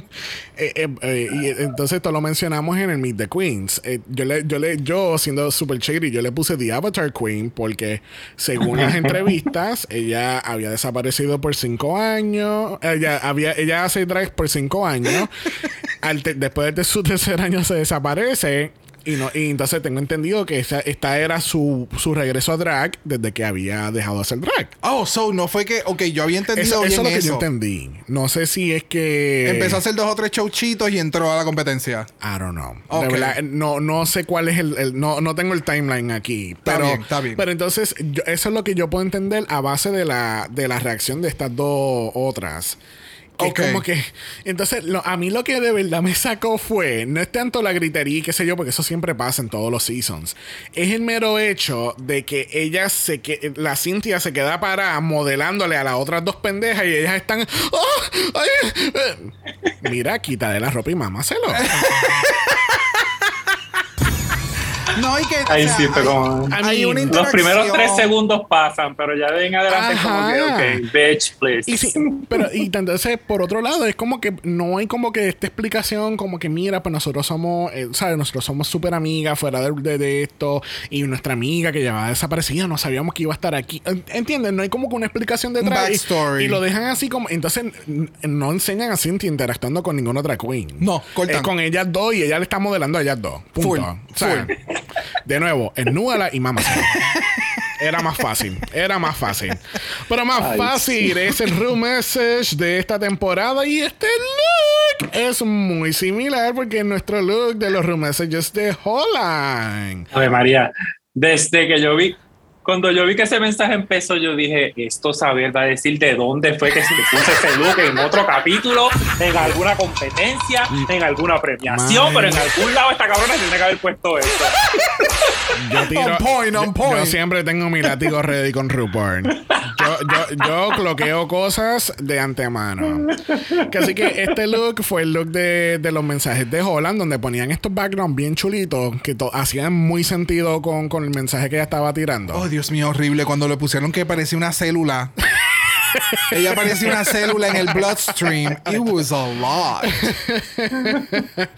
eh, eh, eh, y entonces esto lo mencionamos en el Meet the Queens. Yo le, yo le, yo siendo super shady, yo le puse The Avatar Queen porque según las entrevistas, ella había desaparecido por cinco años, ella había, ella hace drag por cinco años, Al te- después de su tercer año se desaparece. Y, no, y entonces tengo entendido que esa, esta era su, su regreso a drag desde que había dejado de hacer drag. Oh, so no fue que. Ok, yo había entendido Eso, bien eso es lo que eso. yo entendí. No sé si es que. Empezó a hacer dos o tres showchitos y entró a la competencia. I don't know. Ok. De verdad, no, no sé cuál es el. el- no, no tengo el timeline aquí. pero, bien, está bien. Pero entonces, yo- eso es lo que yo puedo entender a base de la, de la reacción de estas dos otras. Que como que. Entonces, lo- a mí lo que de verdad me sacó fue. No es tanto la gritería y qué sé yo, porque eso siempre pasa en todos los seasons. Es el mero hecho de que ella se que La Cintia se queda parada modelándole a las otras dos pendejas y ellas están. ¡Ah! ¡Ay! Eh". Mira, quítale la ropa y mámaselo. No, y que. o Ahí sea, sí fue hay- como. hay una Los primeros tres segundos pasan, pero ya de en adelante como que, Ajá. ok, bitch, please. Y sí, pero y entonces por otro lado es como que no hay como que esta explicación como que mira pues nosotros somos eh, sabes nosotros somos súper amigas fuera de, de- de esto y nuestra amiga que llevaba desaparecida no sabíamos que iba a estar aquí En- ¿entiendes? no hay como que una explicación detrás y- backstory. y, lo dejan así como entonces no enseñan a Cynthia interactuando con ninguna otra queen No, cortan. es con ellas dos y ella le está modelando a ellas dos punto Full, O sea, de nuevo esnúdala y mamá era más fácil, era más fácil. Pero más Ay, fácil es el room message de esta temporada y este look es muy similar porque es nuestro look de los room messages de Holland. A ver, María, desde que yo vi, cuando yo vi que ese mensaje empezó, yo dije, esto saber va a decir de dónde fue que se le puso ese look en otro capítulo, en alguna competencia, en alguna premiación, pero en algún lado esta cabrona tiene que haber puesto esto. Yo tiro, On point, on yo- point. yo siempre tengo mi látigo ready con RuPaul. Yo, yo, yo cloqueo cosas de antemano. Que así que este look fue el look de, de los mensajes de Holland, donde ponían estos backgrounds bien chulitos que hacían muy sentido con, con el mensaje que ella estaba tirando. Oh, Dios mío, horrible. Cuando le pusieron que parecía una célula. Ella parecía una célula en el bloodstream. It was a lot.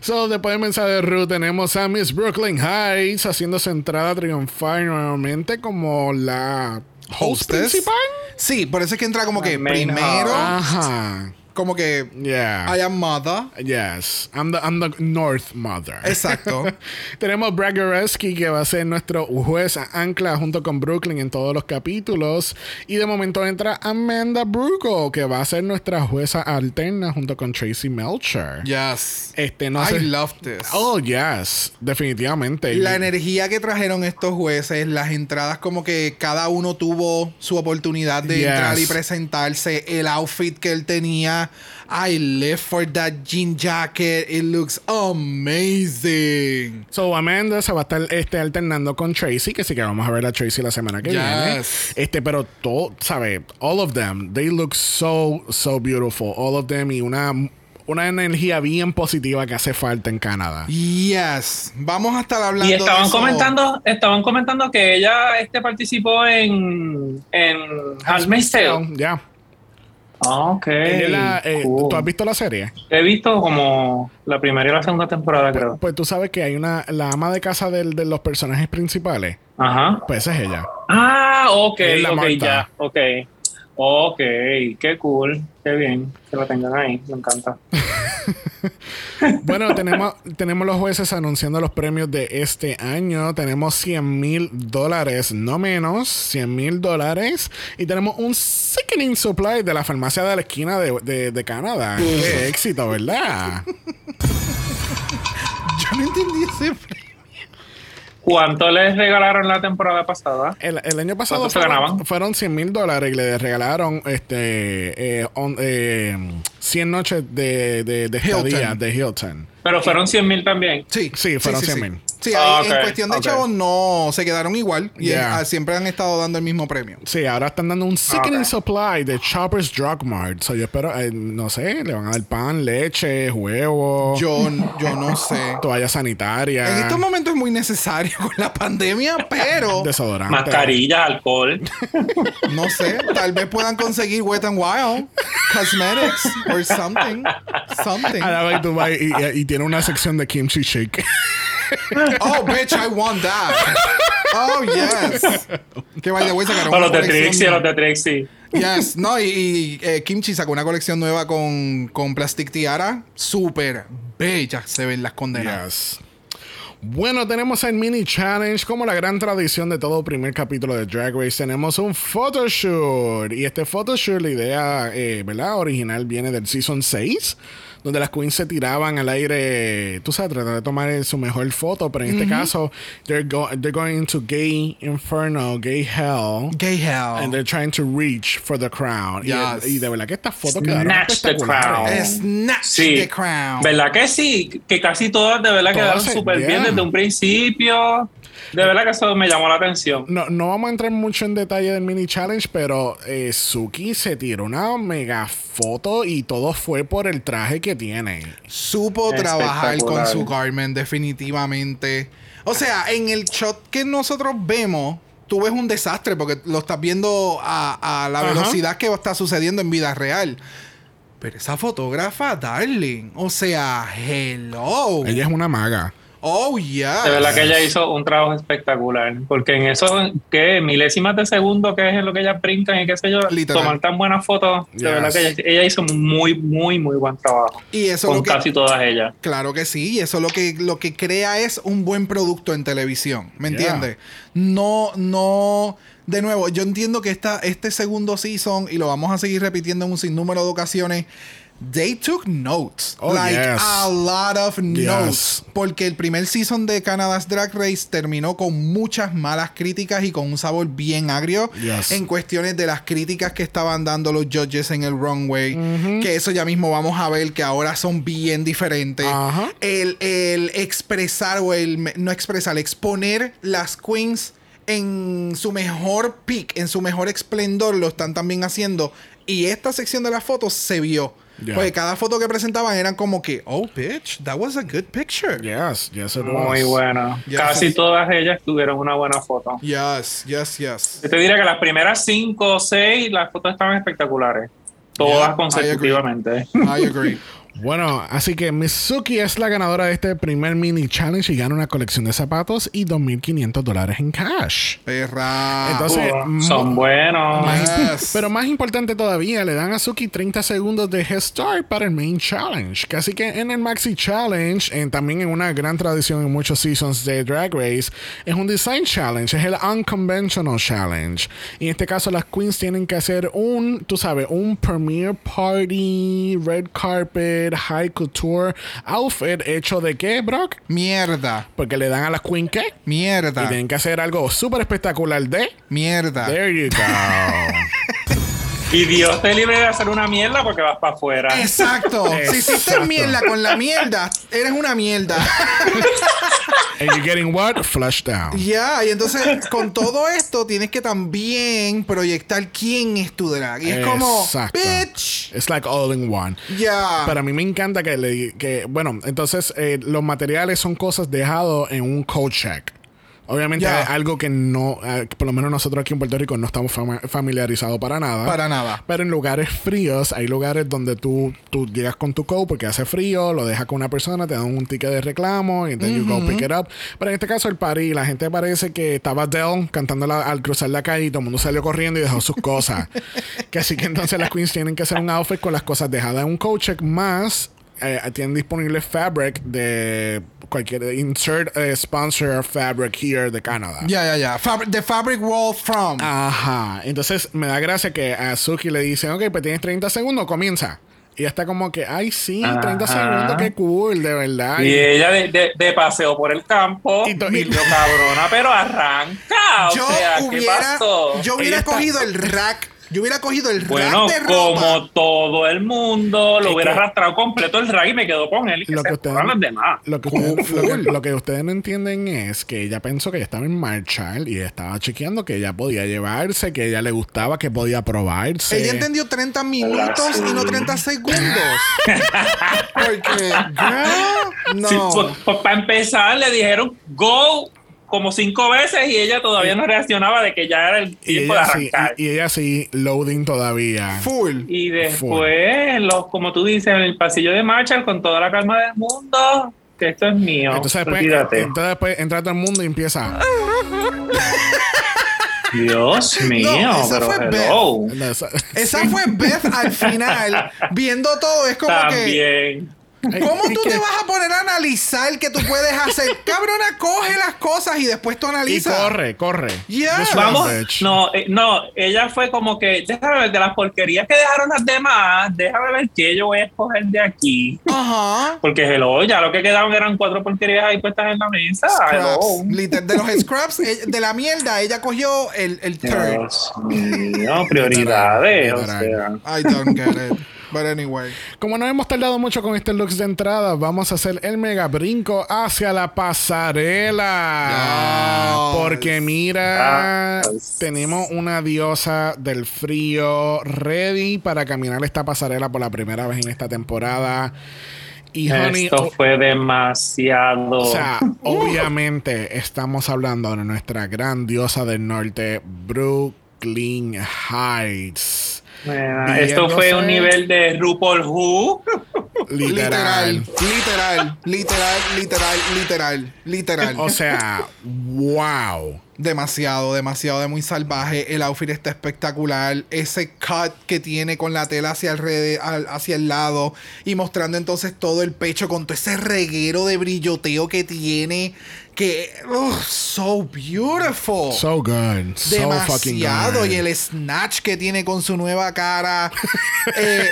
So, después del mensaje de Ruth, tenemos a Miss Brooklyn Heights haciendo su entrada triunfal nuevamente como la host Hostess. principal. Sí, por eso es que entra como que La primero, Ajá. Como que Yeah. I am mother. Yes, I'm the, I'm the North Mother. Exacto. Tenemos Brad Goreski, que va a ser nuestro juez ancla junto con Brooklyn en todos los capítulos. Y de momento entra Amanda Bruco, que va a ser nuestra jueza alterna junto con Tracy Melcher. Yes. Este, no I sé. love this. Oh, yes, definitivamente. La Y- energía que trajeron estos jueces, las entradas como que cada uno tuvo su oportunidad de Yes. entrar y presentarse, el outfit que él tenía. I live for that jean jacket. It looks amazing. So Amanda se va a estar este, alternando con Tracy, que sí que vamos a ver a Tracy la semana que Yes. viene. Este, pero todo, ¿sabe? All of them, they look so, so beautiful. All of them y una, una energía bien positiva que hace falta en Canadá. Yes. Vamos a estar hablando Y de estaban eso. comentando, estaban comentando que ella este participó en, en Handmaid's Tale. Ya. Ah, ok. Ella la- eh, Cool. ¿Tú has visto la serie? He visto como la primera y la segunda temporada, creo. Pues tú sabes que hay una, la ama de casa del- de los personajes principales. Ajá. Pues esa es ella. Ah, ok, Es la ok, Marta. ya, ok. Ok, qué cool, qué bien que la tengan ahí, me encanta. Bueno, tenemos, tenemos los jueces anunciando los premios de este año. Tenemos 100 mil dólares, no menos, 100 mil dólares. Y tenemos un sickening supply de la farmacia de la esquina de, de- de Canadá. Qué éxito, ¿verdad? Yo no entendí ese. ¿Cuánto les regalaron la temporada pasada? El, el año pasado ¿Cuánto se fueron, ganaban? fueron 100 mil dólares y le regalaron este eh, on- eh, 100 noches de, de, de estadía Hilton. de Hilton. Pero fueron 100 mil también. Sí. Sí, fueron sí, 100 sí. mil. Sí, Ah, ahí, ok, en cuestión de ok. chavos no se quedaron igual. Y Yeah. eh, siempre han estado dando el mismo premio. Sí, ahora están dando un sickening Ok. supply de Shoppers Drug Mart. So, yo espero, eh, no sé, le van a dar pan, leche, huevo, Yo, yo no sé. toalla sanitaria, En estos momentos es muy necesario con la pandemia, pero desodorante. Mascarillas, alcohol. no sé. Tal vez puedan conseguir Wet n Wild Cosmetics or something. Something. Y, y- y tiene una sección de kimchi shake. Oh, bitch, I want that. Oh, yes. Que the way sacaron Para una los de Trixie, los de Trixie. Yes, no, y, y, eh, Kimchi sacó una colección nueva con, con Plastic Tiara. Súper bella se ven las condenas. Yes. Bueno, tenemos el mini challenge. Como la gran tradición de todo primer capítulo de Drag Race, tenemos un photoshoot. Y este photoshoot, la idea, eh, ¿verdad? Original viene del Season 6, donde las queens se tiraban al aire, tú sabes, tratar de tomar su mejor foto. Pero en este caso, they're, go- they're going into gay inferno, gay hell. Gay hell. And they're trying to reach for the crown. Y- Yes. Y, de verdad que estas fotos quedaron Snatch the crown. Snatch Sí. the crown. ¿Verdad que sí? Que casi todas de verdad Todas quedaron súper bien desde un principio. De verdad que eso me llamó la atención. No, no vamos a entrar mucho en detalle del mini challenge, pero eh, Suki se tiró una mega foto y todo fue por el traje que tiene. Supo trabajar con su garment, definitivamente. O sea, en el shot que nosotros vemos, tú ves un desastre porque lo estás viendo a, a la Ajá. velocidad que está sucediendo en vida real. Pero esa fotógrafa, darling. O sea, hello. Ella es una maga. Oh, yeah. De verdad que ella hizo un trabajo espectacular. Porque en eso, que milésimas de segundo, que es lo que ellas brincan y qué sé yo, Literal. tomar tan buenas fotos, de verdad que ella, ella hizo muy, muy, muy buen trabajo. Y eso con lo que- casi todas ellas. Claro que sí, y eso lo que, lo que crea es un buen producto en televisión, ¿me Yeah. entiendes? No, no, de nuevo, yo entiendo que esta, este segundo season, y lo vamos a seguir repitiendo en un sinnúmero de ocasiones, they took notes, Oh, like yes. a lot of Yes. notes, porque el primer season de Canada's Drag Race terminó con muchas malas críticas y con un sabor bien agrio Yes. en cuestiones de las críticas que estaban dando los judges en el runway, que eso ya mismo vamos a ver que ahora son bien diferentes. El expresar o el no expresar, exponer las queens en su mejor peak, en su mejor esplendor, lo están también haciendo. Y esta sección de las fotos se vio. Yeah. Porque cada foto que presentaban eran como que, oh, bitch, that was a good picture. Yes, yes, it Muy was. buena. Yes. Casi todas ellas tuvieron una buena foto. Yes, yes, yes. Yo te diría que las primeras cinco o seis, las fotos estaban espectaculares. Todas Yeah, I consecutivamente. I agree. Bueno, así que Mizuki es la ganadora de este primer mini challenge y gana una colección de zapatos y 2.500 dólares en cash. Perra. Entonces, Uh, son buenos. Yes. Pero más importante todavía, le dan a Suki 30 segundos de Head Start para el Main Challenge. Casi que en el Maxi Challenge, en- también en una gran tradición en muchos seasons de Drag Race, es un Design Challenge, es el Unconventional Challenge. Y en este caso, las queens tienen que hacer un, tú sabes, un Premiere Party, Red Carpet, High Couture outfit hecho de qué, Brock? Mierda. Porque le dan a las queens qué? Y Mierda. tienen que hacer algo súper espectacular de. Mierda. There you go. Y Dios te libre de hacer una mierda porque vas para afuera. Exacto. Si hiciste mierda con la mierda, eres una mierda. And you're getting what? Flushed down. Ya, y entonces con todo esto tienes que también proyectar quién es tu drag. Y es como, Exacto. bitch. It's like all in one. Ya. Pero a mí me encanta que, le, que bueno, entonces eh, los materiales son cosas dejados en un code check. Obviamente es algo que no, eh, por lo menos nosotros aquí en Puerto Rico no estamos familiarizados para nada. Para nada. Pero en lugares fríos, hay lugares donde tú, tú llegas con tu code porque hace frío, lo dejas con una persona, te dan un ticket de reclamo y entonces you go pick it up. Pero en este caso el party, la gente parece que estaba Adele cantando la- al cruzar la calle y todo el mundo salió corriendo y dejó sus cosas. que así que entonces las queens tienen que hacer un outfit con las cosas dejadas en un check más eh, tienen disponible fabric de cualquier insert eh, sponsor fabric here de Canadá. Ya, ya, ya. Fabri- the fabric wall from. Ajá. Entonces me da gracia que a Suki le dicen, ok, pues tienes 30 segundos, comienza. Y está como que, ay, sí, 30 Ajá. segundos, qué cool, de verdad. Y ella de, de- de paseo por el campo Y y, to- y- lo cabrona, pero arranca. O yo sea, ¿qué hubiera, pasó? yo hubiera Ella está- cogido el rack. Yo hubiera cogido el Bueno, rack de ropa. como todo el mundo, lo hubiera que- arrastrado completo el rag y me quedo con él. Y que Lo que, ustedes, jodan los demás. lo, que ustedes, lo, que, lo que ustedes no entienden es que ella pensó que ella estaba en Marshall y estaba chequeando que ella podía llevarse, que ella le gustaba, que podía probarse. Ella entendió 30 minutos y no 30 segundos. Porque, girl, no. Sí, pues, pues, para empezar, le dijeron go como cinco veces y ella todavía no reaccionaba de que ya era el tiempo de sí, arrancar. y, y ella sí, loading todavía. Full. Y después, los, como tú dices, en el pasillo de Marshall, con toda la calma del mundo, que esto es mío. Entonces después, entonces después entra todo el mundo y empieza. Dios mío, esa pero fue hello. Esa fue Beth al final, viendo todo. Es como que. ¿Cómo tú que- te vas a poner a analizar qué tú puedes hacer? Cabrona, coge las cosas y después tú Y analizas. corre, corre. Yeah. Vamos, no, eh, no, ella fue como que, déjame ver de las porquerías que dejaron las demás, déjame ver qué yo voy a escoger de aquí. Ajá. Porque hello, ya lo que quedaban eran cuatro porquerías ahí puestas en la mesa. Hello. Scraps. Liter- de los scraps, eh, de la mierda, ella cogió el, el. Dios mío, prioridades, o Literal. sea. I don't get it. But anyway. Como no hemos tardado mucho con este looks de entrada, vamos a hacer el mega brinco hacia la pasarela. Yes. Porque mira, Yes. tenemos una diosa del frío ready para caminar esta pasarela por la primera vez en esta temporada. Y honey, Esto fue demasiado. o sea, obviamente estamos hablando de nuestra gran diosa del norte, Brooklyn Heights. Esto fue un nivel de RuPaul Who. Literal, Literal. literal, literal, literal, literal. O sea, wow. Demasiado, demasiado de muy salvaje. El outfit está espectacular. Ese cut que tiene con la tela hacia, alrede- al- hacia el lado y mostrando entonces todo el pecho con todo ese reguero de brilloteo que tiene. Que, ugh, so beautiful. So good. So fucking Demasiado. good. Y el snatch que tiene con su nueva cara. Eh,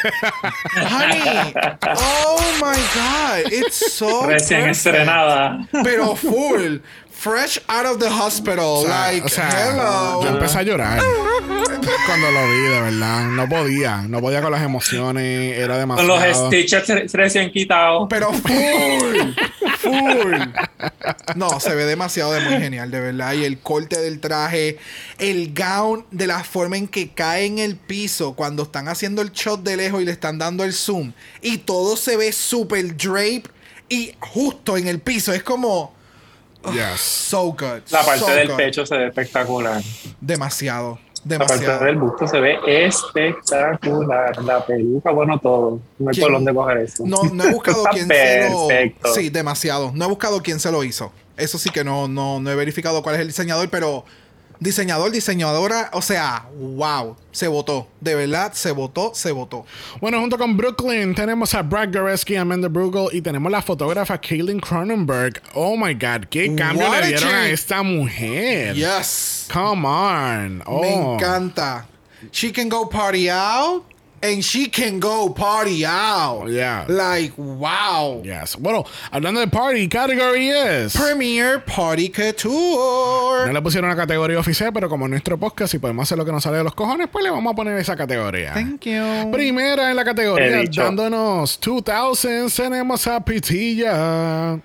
honey, oh my God. It's so. Recién perfect. estrenada. Pero full. Fresh out of the hospital. O sea, like, o sea, hello. yo empecé a llorar cuando lo vi, de verdad. No podía, no podía con las emociones, era Con demasiado. los stitches re- recién quitados. Pero full. Full. No, se ve demasiado de muy genial, de verdad. Y el corte del traje, el gown, de la forma en que cae en el piso cuando están haciendo el shot de lejos y le están dando el zoom. Y todo se ve super drape y justo en el piso. Es como. Yes. So good. La parte so del good. pecho se ve espectacular. Demasiado. La parte del busto se ve espectacular. La peluca, bueno, todo. No hay ¿Quién? por dónde coger eso. No, no he buscado quién se lo. Sí, demasiado. No he buscado quién se lo hizo. Eso sí que no, no, no he verificado cuál es el diseñador, pero diseñador, diseñadora, o sea, wow, se votó. De verdad, se votó, se votó. Bueno, junto con Brooklyn tenemos a Brad Goreski, Amanda Brugel y tenemos la fotógrafa Kaylin Cronenberg. Oh my God, qué cambio What le dieron a esta mujer. Yes. Come on. Oh. Me encanta. She can go party out and she can go party out. Yeah. Like, wow. Yes. Bueno, hablando de party, category is. Premier Party Couture. No le pusieron una categoría oficial, pero como en nuestro podcast y podemos hacer lo que nos sale de los cojones, pues le vamos a poner esa categoría. Thank you. Primera en la categoría, dándonos 2000, tenemos a Pitilla.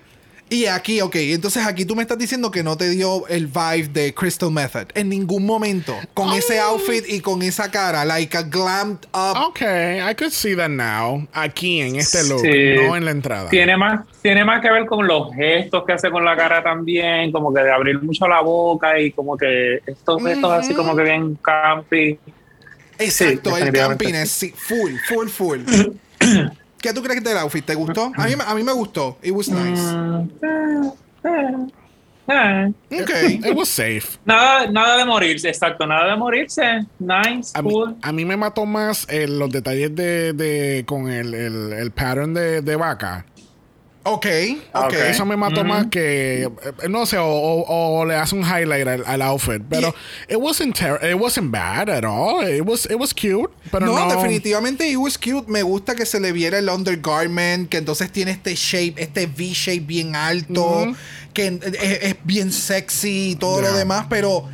Y aquí, ok, entonces aquí tú me estás diciendo que no te dio el vibe de Crystal Method en ningún momento. Con ese outfit y con esa cara, like a glammed up. Ok, I could see that now. Aquí en este look, Sí. no en la entrada. Tiene más, tiene más que ver con los gestos que hace con la cara también, como que de abrir mucho la boca y como que estos gestos así como que bien campi. Exacto, Sí, el es sí, full, full, full. ¿Qué tú crees del outfit? ¿Te gustó? A mí, a mí me gustó. It was nice. Eh, Ok. It was safe. Nada, nada de morirse, exacto, nada de morirse. Nice, A mí, cool. a mí me mató más eh, los detalles de, de- con el, el, el pattern de, de vaca. Ok, ok. Ok. Eso me mató más que eh, no sé o, o- o le hace un highlight al, al outfit, pero it wasn't it wasn't bad at all. It was it was cute, pero no, no, definitivamente it was cute. Me gusta que se le viera el undergarment, que entonces tiene este shape, este V-shape bien alto, que es, es bien sexy y todo lo demás, pero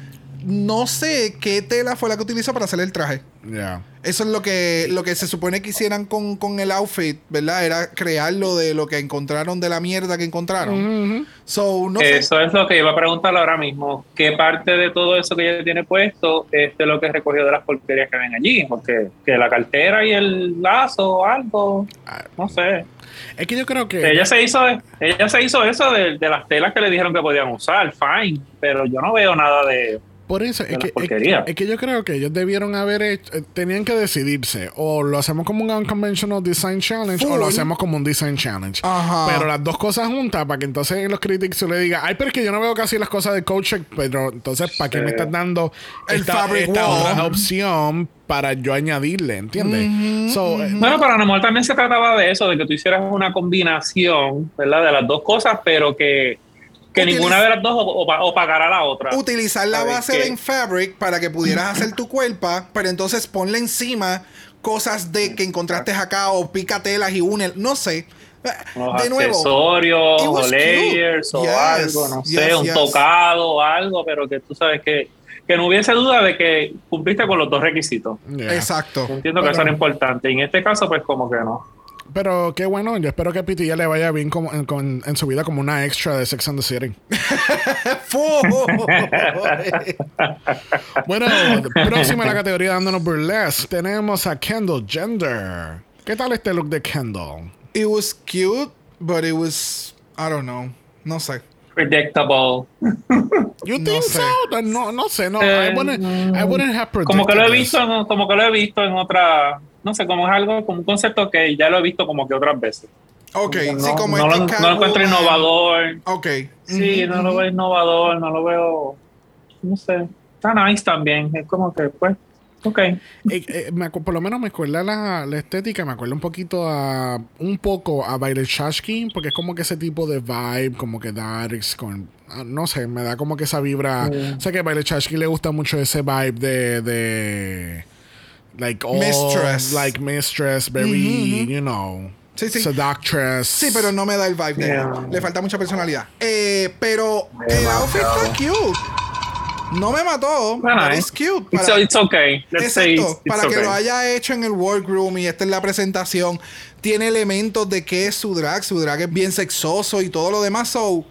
no sé qué tela fue la que utilizó para hacer el traje. Yeah. Eso es lo que, lo que se supone que hicieran con, con el outfit, ¿verdad? Era crearlo de lo que encontraron, de la mierda que encontraron. So, no sé. Eso es lo que iba a preguntar ahora mismo. ¿Qué parte de todo eso que ella tiene puesto es de lo que recogió de las porquerías que ven allí? Porque que la cartera y el lazo o algo, no sé. Es que yo creo que Ella se hizo, ella se hizo eso de, de las telas que le dijeron que podían usar, fine, pero yo no veo nada de, Por eso, es que, es, que yo creo que ellos debieron haber hecho, eh, tenían que decidirse, o lo hacemos como un unconventional design challenge, o lo hacemos como un design challenge. Ajá. Pero las dos cosas juntas, para que entonces los critics le digan, ay, pero es que yo no veo casi las cosas de coach, pero entonces, ¿para qué me estás dando El esta, fabric esta wall. otra opción para yo añadirle? ¿Entiendes? So, eh, Bueno, para lo mejor también se trataba de eso, de que tú hicieras una combinación, ¿verdad? De las dos cosas, pero que, que ninguna de las dos o, o, pagara la otra. utilizar la ¿Sabes base qué? de en fabric para que pudieras hacer tu cuerpo, pero entonces ponle encima cosas de que encontraste acá o picatelas y une, no sé. Los de nuevo, accesorios o layers cute. o Yes, algo, no sé, yes, un yes. tocado o algo, pero que tú sabes que, que no hubiese duda de que cumpliste con los dos requisitos. yeah. exacto. Entiendo que eso era importante. Y en este caso, pues como que no. Pero qué bueno, yo espero que a Piti ya le vaya bien como, en, con- en su vida como una extra de Sex and the City. Bueno, próxima a la categoría dándonos burlesque, tenemos a Kendall Gender. ¿Qué tal este look de Kendall? It was cute, but it was. I don't know. No sé. Predictable. You No think sé. so? No, no sé, no. Eh, I wouldn't, I wouldn't have predicted Como que lo he visto, en- como que lo he visto en otra, no sé, como es algo, como un concepto que ya lo he visto como que otras veces. Ok, no, sí, como no, este lo, no lo encuentro innovador. Ok. Sí, no lo veo innovador, no lo veo, no sé, está nice también. Es como que, pues, ok. Eh, eh, me por lo menos me acuerda la, la estética, me acuerda un poquito a. Un poco a Violet Chachki, porque es como que ese tipo de vibe, como que darks, con. ah, No sé, me da como que esa vibra. Mm. Sé que a Violet Chachki le gusta mucho ese vibe de. de like all, Mistress. Like mistress, very, you know. Sí, sí. Seductress. Sí, pero no me da el vibe de Yeah. ella. Le falta mucha personalidad. Eh, pero el outfit está cute. No me mató. Eh. it's cute. It's, Para- it's okay. Let's say Exacto, it's, it's para que okay. lo haya hecho en el workroom y esta es la presentación, tiene elementos de que es su drag, su drag es bien sexoso y todo lo demás, so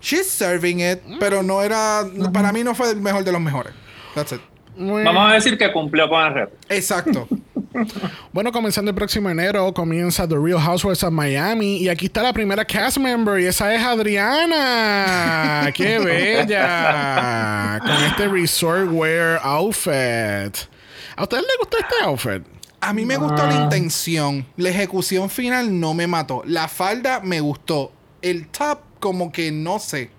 she's serving it, pero no era, para mí no fue el mejor de los mejores. That's it. Vamos a decir que cumplió con el reto. Exacto. Bueno, comenzando el próximo enero, comienza The Real Housewives of Miami. Y aquí está la primera cast member, y esa es Adriana. ¡Qué bella! Con este resort wear outfit. ¿A ustedes les gustó este outfit? A mí me gustó la intención. La ejecución final no me mató. La falda me gustó. El top, como que no sé.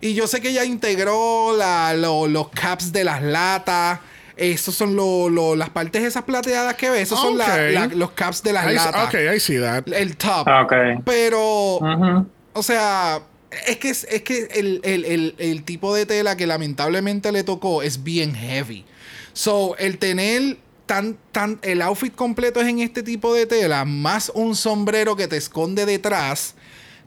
Y yo sé que ella integró la- lo- los caps de las latas. Esos son lo- lo- las partes esas plateadas que ves. Esos son la- los caps de las I- latas. ok, I see that. El top. Ah. Pero, o sea, es que, es que el, el- el- el tipo de tela que lamentablemente le tocó es bien heavy. So, el tener tan, tan, el outfit completo es en este tipo de tela, más un sombrero que te esconde detrás,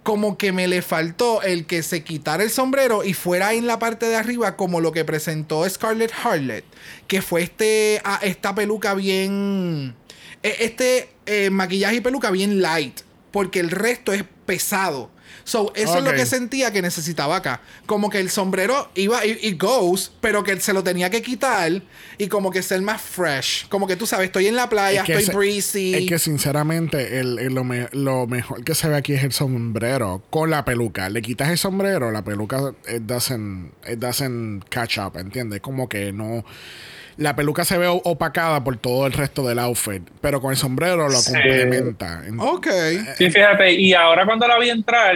como que me le faltó el que se quitara el sombrero y fuera en la parte de arriba como lo que presentó Scarlett Harlett, que fue este, ah, esta peluca bien, eh, este eh, maquillaje y peluca bien light, porque el resto es pesado. So, eso es lo que sentía que necesitaba acá. Como que el sombrero iba y, y goes, pero que se lo tenía que quitar y como que ser más fresh. Como que tú sabes, estoy en la playa, Es que estoy breezy. Es que sinceramente el, el- lo, me- lo mejor que se ve aquí es el sombrero con la peluca. Le quitas el sombrero, la peluca it doesn't, it doesn't catch up, ¿entiendes? Como que no... La peluca se ve opacada por todo el resto del outfit, pero con el sombrero lo Sí. complementa. En- Ok. Sí, fíjate, y ahora cuando la vi entrar,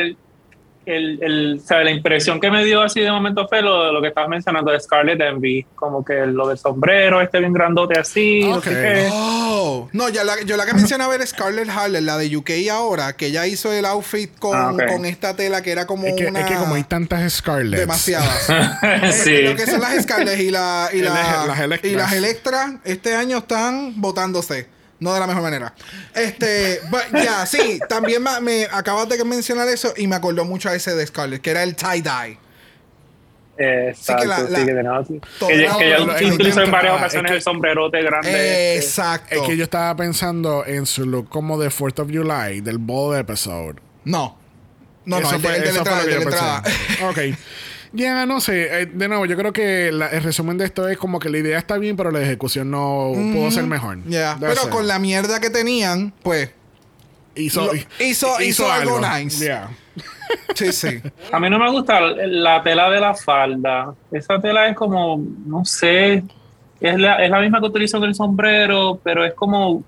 el, el, sea, la impresión que me dio así de momento fue lo, lo que estabas mencionando de Scarlett Envy, como que lo del sombrero, este bien grandote así, no sé Ok. qué. Oh, no, ya la, yo la que mencionaba era Scarlett Harlett, la de UK ahora, que ella hizo el outfit con, Ah, con esta tela que era como es, que, una... es que como hay tantas Scarlett. demasiadas. Eh, sí. Lo que son las Scarlett y, la, y, la- Las- las Electras. y las Electra este año están votándose. No de la mejor manera. Este, ya, sí, también me, me acabas de mencionar eso y me acordó mucho a ese de Scarlett, que era el tie-dye. Exacto, Sí, que la- sí, la- que tenemos- que ella- lo- que lo- lo- en varias ocasiones es que- el sombrerote grande. este. Exacto. Es que yo estaba pensando en su look como de 4th of July, del ball episode. No. No, no, Eso el de, fue- el de la eso fue entrada, el de la yo entrada. ok. Ya, no sé. eh, de nuevo, yo creo que la- el resumen de esto es como que la idea está bien, pero la ejecución no pudo ser mejor. Ya, pero con la mierda que tenían, pues, Hizo, lo- hizo- hizo algo nice. Yeah. sí, sí. A mí no me gusta la tela de la falda. Esa tela es como, no sé, es la, es la misma que utilizo en el sombrero, pero es como,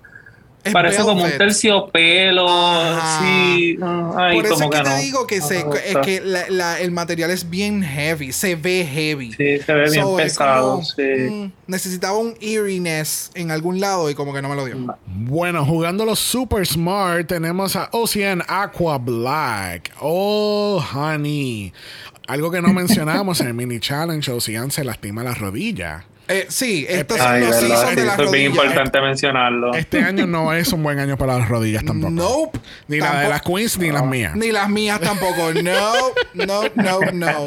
Es parece como un terciopelo. Ajá. Sí, ay, Por eso como es que, que te no. digo que, No se, es que la- la- el material es bien heavy, se ve heavy. Sí, se ve bien So, pesado. como, sí. mm, necesitaba un eeriness en algún lado y como que no me lo dio. Bueno, jugando los Super Smart, tenemos a Ocean Aqua Black. Oh, honey. Algo que no mencionamos en el mini challenge, Ocean se lastima la rodilla. Eh, sí, estos son Ay, los verdad, seasons sí, de las eso es bien rodillas. importante mencionarlo. Este año no es un buen año para las rodillas tampoco. Nope. Ni la de Tampoco- las queens ni las mías. Ni las mías tampoco. No, no, no, no.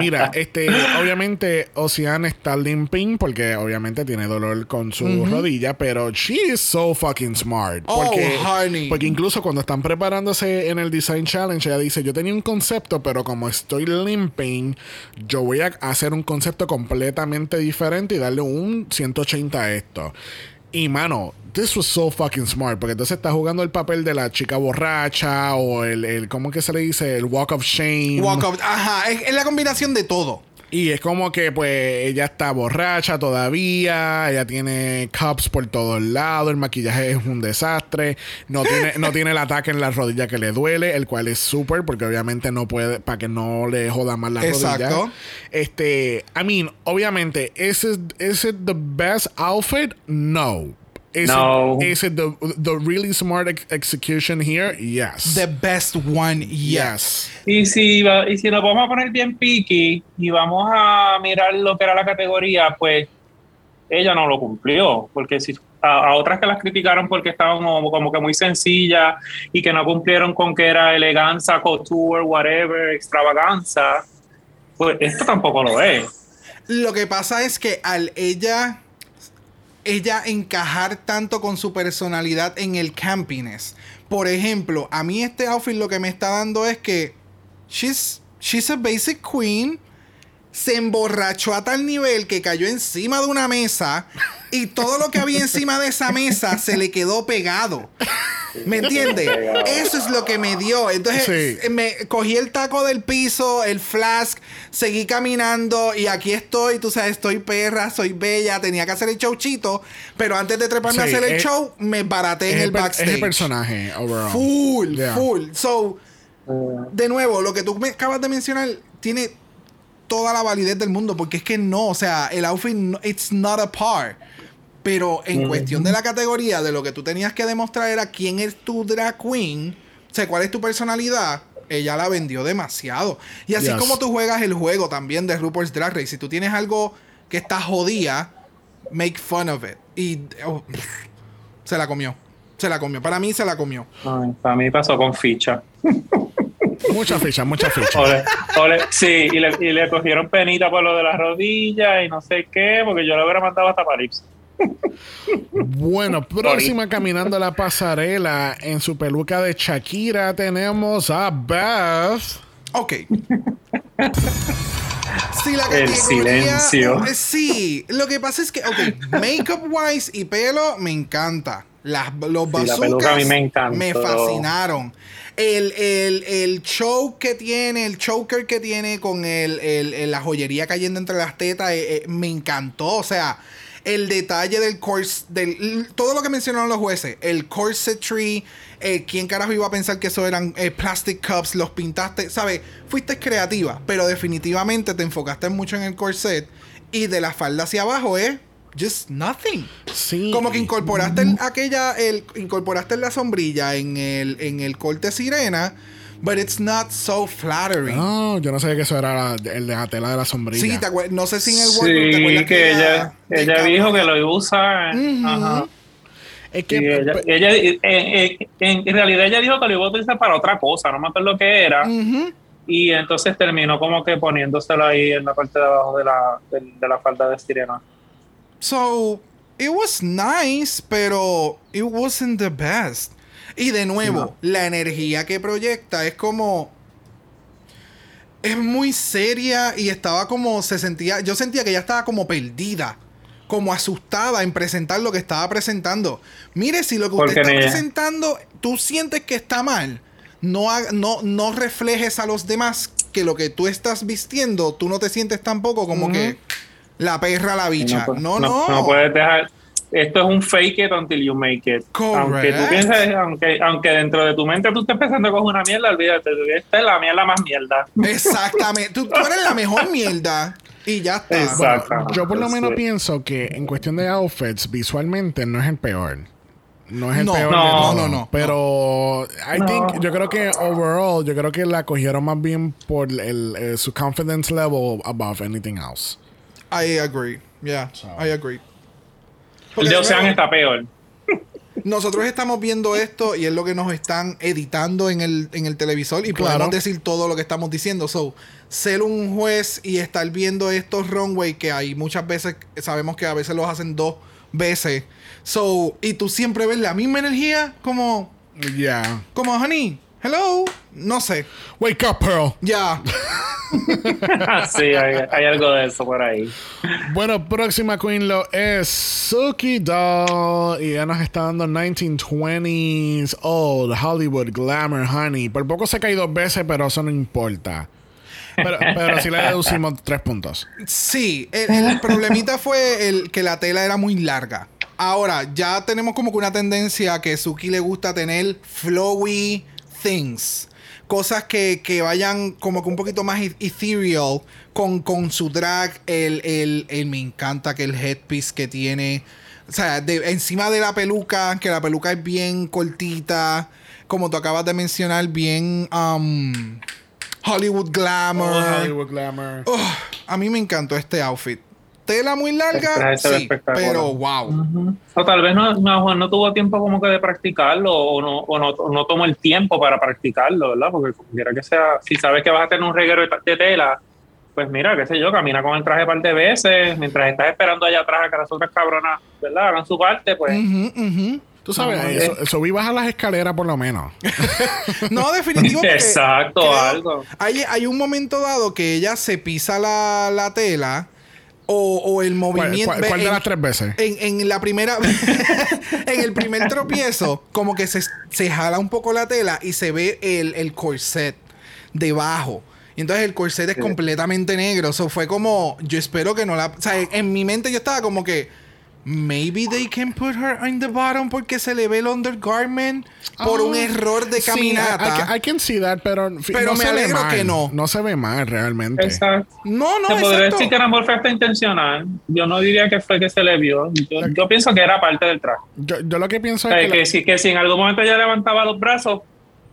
Mira, este, obviamente Ocean está limping porque obviamente tiene dolor con su rodilla, pero she is so fucking smart. Oh, Porque, honey. porque incluso cuando están preparándose en el Design Challenge, ella dice, yo tenía un concepto, pero como estoy limping, yo voy a hacer un concepto completamente diferente y darle un 180 a esto. Y mano, this was so fucking smart. Porque entonces está jugando el papel de la chica borracha o el, el ¿cómo que se le dice? El walk of shame. Walk of- ajá, es, es la combinación de todo. Y es como que, pues, ella está borracha todavía, ella tiene cups por todos lados, el maquillaje es un desastre, no tiene, no tiene el ataque en la rodilla que le duele, el cual es súper, porque obviamente no puede, para que no le joda más la Exacto. rodilla. Este, I mean, obviamente, ¿is it, is it the best outfit? No. Is No. It, is it the, the really smart ex- execution here? Yes. The best one yes. Y si, y si nos vamos a poner bien picky y vamos a mirar lo que era la categoría, pues ella no lo cumplió, porque si a, a otras que las criticaron porque estaban como, como que muy sencillas y que no cumplieron con que era elegancia, couture, whatever, extravaganza, pues esto tampoco lo es. Lo que pasa es que al ella ella encajar tanto con su personalidad en el campiness. Por ejemplo, a mí este outfit lo que me está dando es que she's she's a basic queen. Se emborrachó a tal nivel que cayó encima de una mesa y todo lo que había encima de esa mesa se le quedó pegado. ¿Me entiendes? Eso es lo que me dio. Entonces Sí. me cogí el taco del piso, el flask, seguí caminando y aquí estoy, tú sabes, estoy perra, soy bella, tenía que hacer el showchito, pero antes de treparme a hacer el es- show, me baraté en el, backstage. es el personaje overall. Full, Yeah. full. So, de nuevo, lo que tú me acabas de mencionar tiene toda la validez del mundo, porque es que no, o sea, el outfit, no- it's not a par. Pero en cuestión de la categoría, de lo que tú tenías que demostrar era quién es tu drag queen, o sea, cuál es tu personalidad, ella la vendió demasiado. Y así Yes. como tú juegas el juego también de RuPaul's Drag Race, si tú tienes algo que está jodida, make fun of it. Y oh, se la comió. Se la comió. Para mí se la comió. Ay, para mí pasó con ficha. Mucha ficha, mucha ficha. Ole, ole, sí, y le, y le cogieron penita por lo de las rodillas y no sé qué, porque yo le hubiera mandado hasta París. Bueno, próxima caminando la pasarela en su peluca de Shakira tenemos a Beth. Ok. Sí, la El silencio. eh, Sí, lo que pasa es que, ok, makeup wise y pelo me encanta. Las, los Sí, la bazookas peluca a mí me encantó. me fascinaron. El, el, el show que tiene, el choker que tiene con el, la joyería cayendo entre las tetas, eh, eh, me encantó. O sea, el detalle del course, del, todo lo que mencionaron los jueces, el corsetry, eh, ¿quién carajo iba a pensar que eso eran eh, plastic cups? Los pintaste, ¿sabes? Fuiste creativa, pero definitivamente te enfocaste mucho en el corset y de la falda hacia abajo es just nothing. Sí. Como que incorporaste el- aquella, el, incorporaste la sombrilla en el, en el corte sirena, but it's not so flattering. No, yo no sabía que eso era la- el de la tela de la sombrilla. Sí, te acuer- no sé si en el wardrobe te Sí, acuerdas que ella, ella dijo que lo iba a usar. Ajá. Es que ella, ella- eh, eh, en, en realidad ella dijo que lo iba a utilizar para otra cosa, no me acuerdo lo que era. Ujú. Y entonces terminó como que poniéndoselo ahí en la parte de abajo de la, de, de la falda de sirena. So, it was nice, pero it wasn't the best. Y de nuevo, la energía que proyecta es como. Es muy seria y estaba como. Se sentía. Yo sentía que ella estaba como perdida. Como asustada en presentar lo que estaba presentando. Mire, si lo que usted Porque está ella- presentando, tú sientes que está mal. No, ha- no, no reflejes a los demás que lo que tú estás vistiendo, tú no te sientes tampoco como que la perra, la bicha. pu- No, no. no puedes dejar. Esto es un fake it until you make it. Aunque tú Correct. pienses, aunque, aunque dentro de tu mente tú estés pensando que es una mierda, olvídate, esta es la mierda más mierda. Exactamente. Tú, tú eres la mejor mierda. Y ya está. Exacto. yo por lo menos Sí. pienso que en cuestión de outfits, visualmente no es el peor. No es el No, peor. no, no, no, Pero I No. think, yo creo que overall, yo creo que la cogieron más bien por el, su confidence level above anything else. I agree. Yeah, I agree. El Porque de de Ocean está peor. Nosotros estamos viendo esto y es lo que nos están editando en el, en el televisor y Claro. podemos decir todo lo que estamos diciendo. So, ser un juez y estar viendo estos runway que hay muchas veces, sabemos que a veces los hacen dos veces. So, y tú siempre ves la misma energía como, Yeah. como, honey, Hello. No sé. Wake up, Pearl. Ya. sí, hay, hay algo de eso por ahí. Bueno, próxima queen lo es Suki Doll. Y ya nos está dando 1920s Old Hollywood Glamour Honey. Por poco se cae dos veces, pero eso no importa. Pero, pero sí le deducimos tres puntos. Sí, el, el problemita fue el que la tela era muy larga. Ahora, ya tenemos como que una tendencia que Suki le gusta tener flowy things. Cosas que, que vayan como que un poquito más e- ethereal con, con su drag. El, el, el- me encanta que el headpiece que tiene. O sea, de- encima de la peluca, que la peluca es bien cortita. Como tú acabas de mencionar, bien um, Hollywood glamour. Oh, Hollywood Glamour. Ugh, a mí me encantó este outfit. Tela muy larga, sí, pero wow. O tal vez no, no, no tuvo tiempo como que de practicarlo o no, o no, o no tomó el tiempo para practicarlo, ¿verdad? Porque como quiera que sea, si sabes que vas a tener un reguero de, de tela, pues mira, qué sé yo, camina con el traje un par de veces, mientras estás esperando allá atrás a que las otras cabronas, ¿verdad? Hagan su parte, pues... Tú sabes, Ah, eso, eso vi bajar las escaleras por lo menos. No, definitivo. porque Exacto, creo- algo. Hay, hay un momento dado que ella se pisa la, la tela o, o el ¿Cuál, movimiento. cuál- cuál de en- las tres veces? En, en la primera, en el primer tropiezo, como que se, se jala un poco la tela y se ve el, el corset debajo. Y entonces el corset es completamente negro. Eso fue como, yo espero que no la... O sea, en mi mente yo estaba como que, maybe they can put her in the bottom porque se le ve el undergarment por un Ah, error de sí, caminata. I, I can- I can see that, pero, Pero no me se ve alegro mal. que no. No se ve mal realmente. Exacto. No, no, Se podría decir que a lo mejor fue hasta intencional. Yo no diría que fue que se le vio. Yo, yo pienso que era parte del traje. Yo, yo lo que pienso O sea, es que, que, la- si, que si en algún momento ella levantaba los brazos,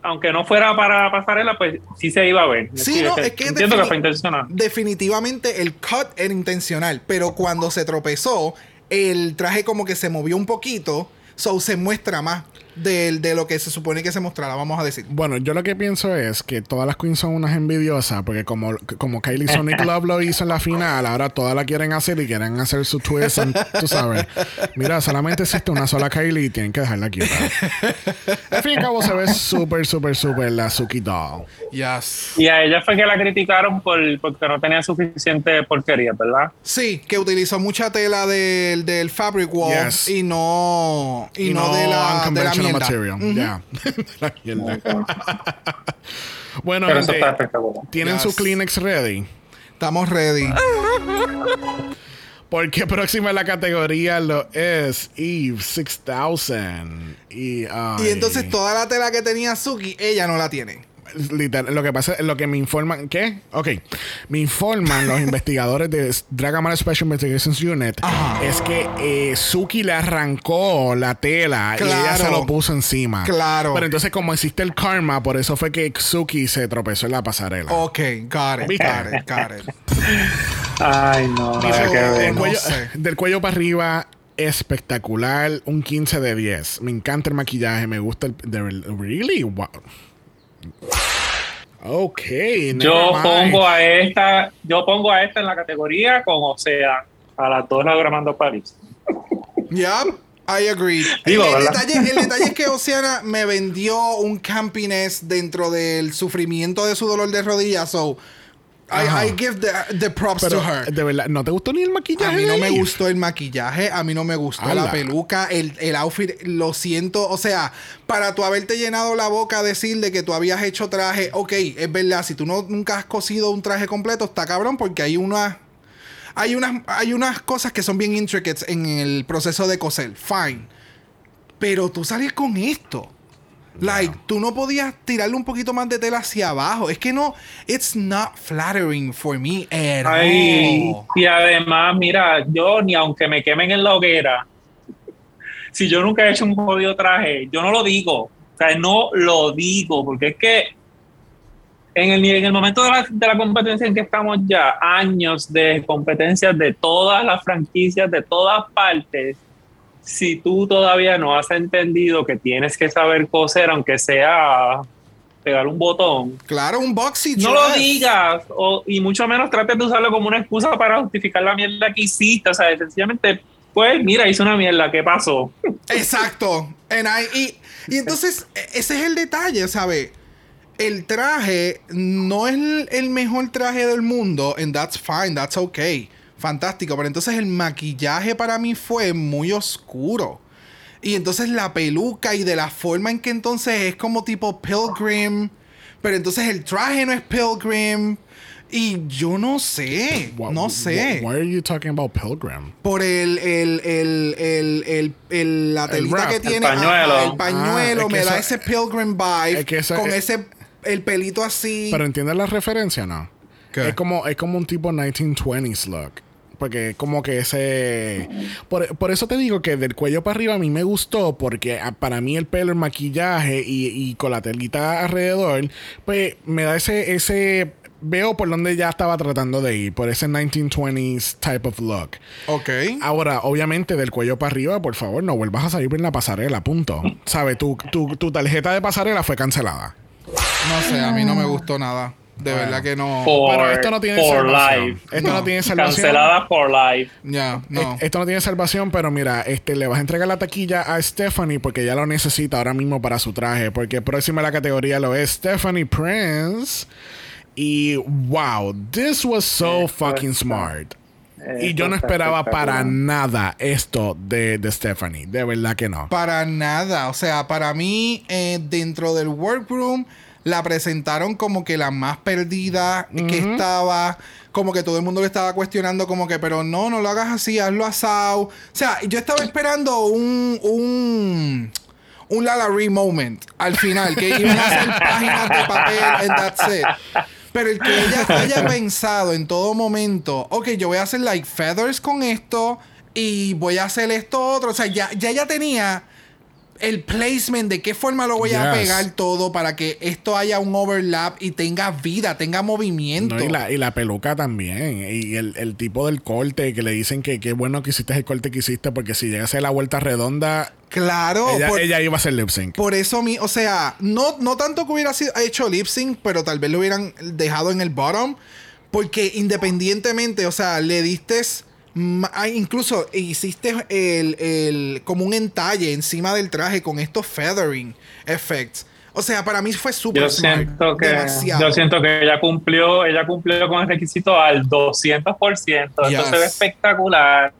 aunque no fuera para pasarela, pues sí se iba a ver. Sí, no, es que entiendo que fue intencional. Definitivamente el cut era intencional, pero cuando se tropezó, el traje como que se movió un poquito, so se muestra más de, de lo que se supone que se mostrara, vamos a decir. Bueno, yo lo que pienso es que todas las queens son unas envidiosas, porque como, como Kylie Sonic Love lo hizo en la final, ahora todas la quieren hacer y quieren hacer su twist, and- tú sabes. Mira, solamente existe una sola Kylie y tienen que dejarla quieta. Al fin y al cabo se ve súper, súper, súper la Suki Doll. Yes. Y a ella fue que la criticaron por, porque no tenía suficiente porquería, ¿verdad? Sí, que utilizó mucha tela del, del fabric wall Yes. y no y, no, de la, de la material. Ya. La mierda. bueno, Pero eso gente, está espectacular. ¿tienen Yes. su Kleenex ready? Estamos ready. Porque próxima en la categoría lo es Eve 6000. Y, ay, Y entonces toda la tela que tenía Suki, ella no la tiene. Literal, lo que pasa, lo que me informan, ¿qué? Ok, me informan los investigadores de Dragamar Special Investigations Unit es que eh, Suki le arrancó la tela y ella se lo puso encima. Claro. Pero entonces como existe el karma, por eso fue que Suki se tropezó en la pasarela. Ok, got it, ¿Viste? got it, got it. Ay, no, del, no cuello, sé. del cuello para arriba, espectacular. Un 15 de 10. Me encanta el maquillaje. Me gusta el. really? Wow. Ok. Yo pongo a esta, yo pongo a esta en la categoría con Océano. A las dos logramando París. Yep, I agree. Digo, el, detalle, el detalle es que Oceana me vendió un campiness dentro del sufrimiento de su dolor de rodillas. So. I, I give the, the props Pero, to her. de verdad, ¿no te gustó ni el maquillaje? A mí no me gustó el maquillaje, a mí no me gustó Ala. la peluca, el, el outfit, lo siento. O sea, para tú haberte llenado la boca a decir de que tú habías hecho traje, ok, es verdad, si tú no, nunca has cosido un traje completo, está cabrón porque hay unas... Hay unas, hay unas cosas que son bien intricates en el proceso de coser. Fine. Pero tú sales con esto. Like, tú no podías tirarle un poquito más de tela hacia abajo. Es que no, it's not flattering for me at Ay, all. y además, mira, yo ni aunque me quemen en la hoguera, si yo nunca he hecho un jodido traje, yo no lo digo. O sea, no lo digo, porque es que en el, en el momento de la, de la competencia en que estamos ya, años de competencias de todas las franquicias, de todas partes, si tú todavía no has entendido que tienes que saber coser, aunque sea pegar un botón, Claro, un boxy no lo digas, o, y mucho menos trates de usarlo como una excusa para justificar la mierda que hiciste. O sea, sencillamente, pues, mira, hice una mierda, ¿qué pasó? Exacto. I- y, y entonces, e- ese es el detalle, ¿sabes? el traje no es el, el mejor traje del mundo, and that's fine, that's okay. Fantástico, pero entonces el maquillaje para mí fue muy oscuro. Y entonces la peluca y de la forma en que entonces es como tipo pilgrim, pero entonces el traje no es pilgrim. Y yo no sé, no sé. Why are you talking about Pilgrim? Por el, el, el, el, el, el- la telita que El tiene. pañuelo. ajá, el pañuelo Ah, es que me da ese pilgrim vibe. es que eso- con es- ese, el pelito así. Pero entiendes la referencia, ¿no? ¿Qué? Es como, es como un tipo 1920s look. Porque como que ese... Por, por eso te digo que del cuello para arriba a mí me gustó porque ah, para mí el pelo, el maquillaje y, y con la telita alrededor, pues me da ese... ese Veo por donde ya estaba tratando de ir, por ese 1920s type of look. ok. Ahora, obviamente, del cuello para arriba, por favor, no vuelvas a salir en la pasarela, punto. ¿Sabes? Tu, tu, tu tarjeta de pasarela fue cancelada. No sé, a mí no me gustó nada. De verdad que no. For, Pero esto no tiene for salvación. life. Esto no, tiene salvación. Cancelada for life. Ya, no. Es- Esto no tiene salvación, pero mira, este le vas a entregar la taquilla a Stephanie porque ella lo necesita ahora mismo para su traje. Porque próxima a la categoría lo es Stephanie Prince. Y wow, this was so fucking smart. Y yo no esperaba para nada esto de, de Stephanie. De verdad que no. Para nada. O sea, para mí, eh, dentro del workroom, la presentaron como que la más perdida que estaba. Como que todo el mundo le estaba cuestionando, como que, pero no, no lo hagas así, hazlo asado. O sea, yo estaba esperando un. un un La La Ree moment al final, que iban a hacer páginas de papel and that's it. Pero el que ella haya pensado en todo momento, ok, yo voy a hacer like feathers con esto y voy a hacer esto otro. O sea, ya, ya ella tenía el placement de qué forma lo voy a pegar todo para que esto haya un overlap y tenga vida, tenga movimiento. No, y, la, y la peluca también. Y el, el tipo del corte que le dicen que qué bueno que hiciste el corte que hiciste porque si llegase a la vuelta redonda, Claro, ella, por, ella iba a hacer lip sync. por eso mi, o sea, no, no tanto que hubiera sido hecho lip sync, pero tal vez lo hubieran dejado en el bottom. Porque independientemente, o sea, le diste. Ah, Incluso hiciste el, el- como un entalle encima del traje con estos feathering effects. O sea, para mí fue súper Yo siento que Demasiado. yo siento que ella cumplió, ella cumplió con el requisito al 200%. Esto Yes. se ve espectacular.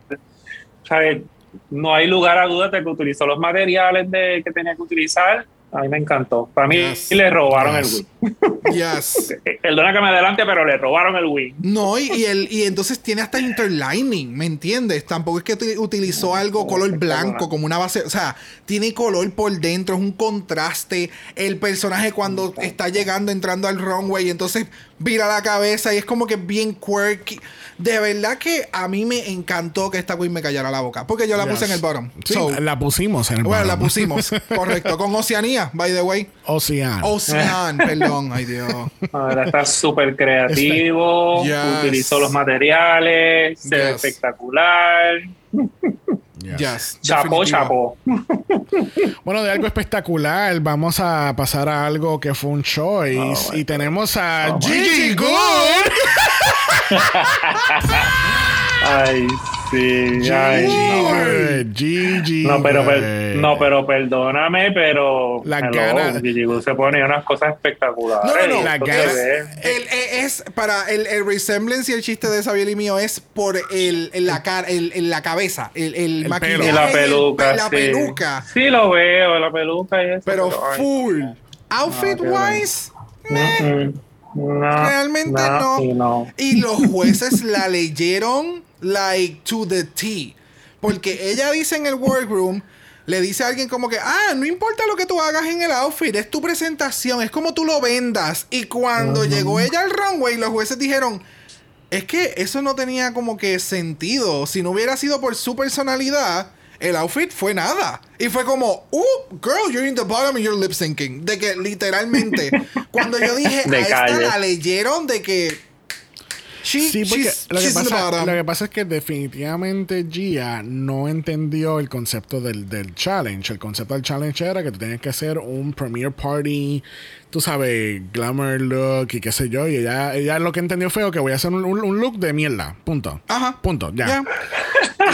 ¿Sabes? No hay lugar a dudas de que utilizó los materiales de, que tenía que utilizar. A mí me encantó. Para mí Yes. le robaron Yes. el win. Yes. Perdona que me adelante, pero le robaron el win. No, y, y el, y entonces tiene hasta interlining, ¿me entiendes? Tampoco es que uti- utilizó algo color blanco como una base, o sea, tiene color por dentro, es un contraste. El personaje cuando está llegando, entrando al runway, entonces vira la cabeza y es como que bien quirky. De verdad que a mí me encantó que esta queen me callara la boca, porque yo la puse en el bottom. Sí, So, la pusimos en el bueno, la bottom. pusimos, correcto, con Oceanía, by the way. Ocean. Ocean, perdón, ay Dios. Ahora está súper creativo, Yes. utilizó los materiales, se ve espectacular. Yes. Definitivo. chapó. Bueno, de algo espectacular, vamos a pasar a algo que fue un choice. Oh, y tenemos a Oh, Gigi Good. Ay, sí. Ay, no. Good, Gigi. No, pero, per- no, pero perdóname, pero Las hello, Gigi se pone unas cosas espectaculares. No, no, no. La El- es para el, el resemblance y el chiste de Sabiel y mío es por el, el- la cara, el, el- la cabeza, el, el, El maquillaje, pelo. Y la el- peluca. la sí. peluca. Sí, lo veo, la peluca y eso. Pero full. Outfit wise, no, realmente no, no. y no. Y los jueces la leyeron like to the T. Porque ella dice en el workroom, le dice a alguien como que, ah, no importa lo que tú hagas en el outfit, es tu presentación, es como tú lo vendas. Y cuando llegó ella al runway, los jueces dijeron, es que eso no tenía como que sentido. Si no hubiera sido por su personalidad, el outfit fue nada. Y fue como, uh, girl, you're in the bottom and you're lip syncing. De que literalmente, cuando yo dije, De a esta la leyeron de que. She, Sí, porque she's- lo que, she's pasa, bottom. lo que pasa es que definitivamente Gia no entendió el concepto del, del challenge. El concepto del challenge era que tú tenías que hacer un premiere party, tú sabes, glamour look y qué sé yo. Y ella, ella lo que entendió fue que voy a hacer un, un- un look de mierda. Punto. Ajá. Punto. Ya.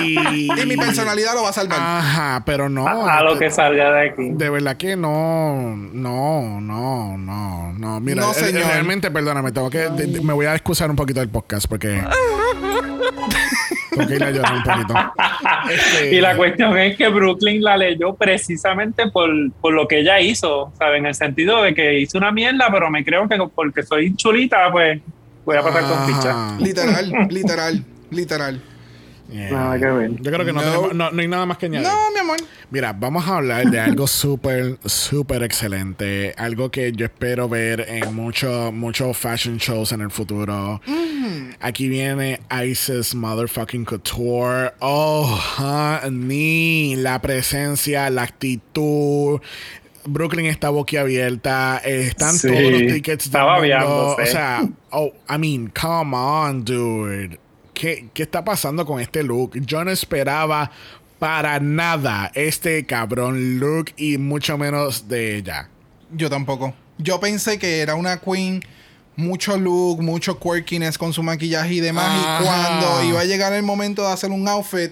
Y, Y mi personalidad lo va a salvar. Ajá, pero no. A, a lo que salga de aquí. De verdad que no, no, no, no, no. Mira, No, eh, señor. realmente, perdóname, tengo que, de- de- me voy a excusar un poquito del podcast porque tengo que ir a llorar un poquito. Este, Y la cuestión es que Brooklyn la leyó precisamente por, por lo que ella hizo, ¿sabes? En el sentido de que hizo una mierda, pero me creo que porque soy chulita, pues voy a pasar con ficha. Literal, literal, literal. Yeah. Nada que ver. Yo creo que no, No. tenemos- no- no hay nada más que añadir. No, mi amor. Mira, vamos a hablar de algo súper, súper excelente. Algo que yo espero ver en muchos muchos fashion shows en el futuro. Aquí viene Isis Motherfucking Couture. Oh, honey. La presencia, la actitud. Brooklyn está boquiabierta. Están Sí, todos los tickets. estaba aviándose. O sea, oh, I mean, come on, dude. ¿Qué, ¿Qué está pasando con este look? Yo no esperaba para nada este cabrón look y mucho menos de ella. Yo tampoco. Yo pensé que era una queen, mucho look, mucho quirkiness con su maquillaje y demás. Ajá. Y cuando iba a llegar el momento de hacer un outfit,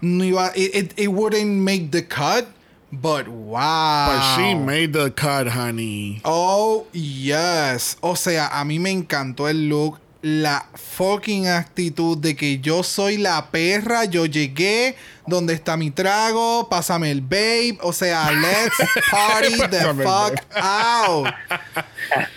no iba, it, it- it wouldn't make the cut. But wow. But she made the cut, honey. Oh, yes. O sea, a mí me encantó el look. La fucking actitud de que yo soy la perra, yo llegué, ¿dónde está mi trago? Pásame el babe. O sea, let's party the fuck out.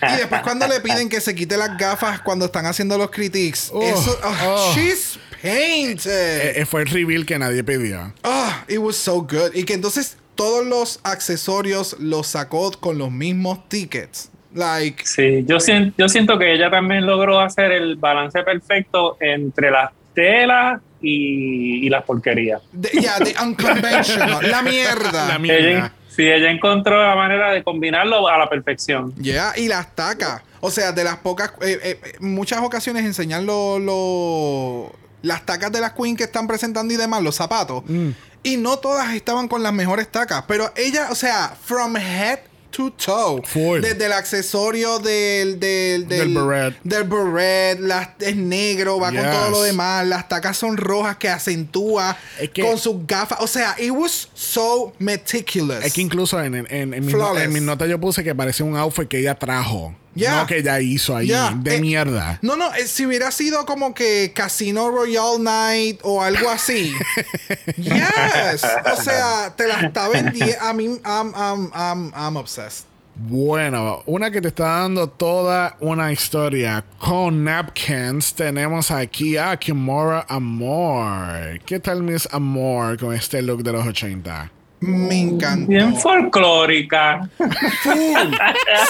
Y después cuando le piden que se quite las gafas cuando están haciendo los critiques. Oh, eso, oh, oh. she's painted. Eh, eh, fue el reveal que nadie pidió. Ah, it was so good. Y que entonces todos los accesorios los sacó con los mismos tickets. Like, Sí, yo siento, yo siento que ella también logró hacer el balance perfecto entre las telas y, y las porquerías. de- yeah, the unconventional. la mierda. La mierda. Ella, sí, ella encontró la manera de combinarlo a la perfección. Yeah, y las tacas. O sea, de las pocas. eh, eh, eh, muchas ocasiones enseñan lo- lo- las tacas de las queen que están presentando y demás, los zapatos. Mm. Y no todas estaban con las mejores tacas. Pero ella, o sea, from head to toe. Full. Desde el accesorio del. Del, Del beret. Del beret. las- es negro, va con todo lo demás. Las tacas son rojas que acentúa Es que- con sus gafas. O sea, it was so meticulous. Es que incluso en, en, en, en mis notas yo puse que parecía un outfit que ella trajo. Yeah. No que ella hizo ahí. Yeah. De Eh, mierda. No, no, eh, si hubiera sido como que Casino Royale Night o algo así. yes. O sea, te la está vendiendo. I mean, I'm, I'm, I'm, I'm obsessed. Bueno, una que te está dando toda una historia con napkins. Tenemos aquí a Kimora Amor. ¿Qué tal Miss Amor con este look de los 80? Me encantó. Bien folclórica. Full.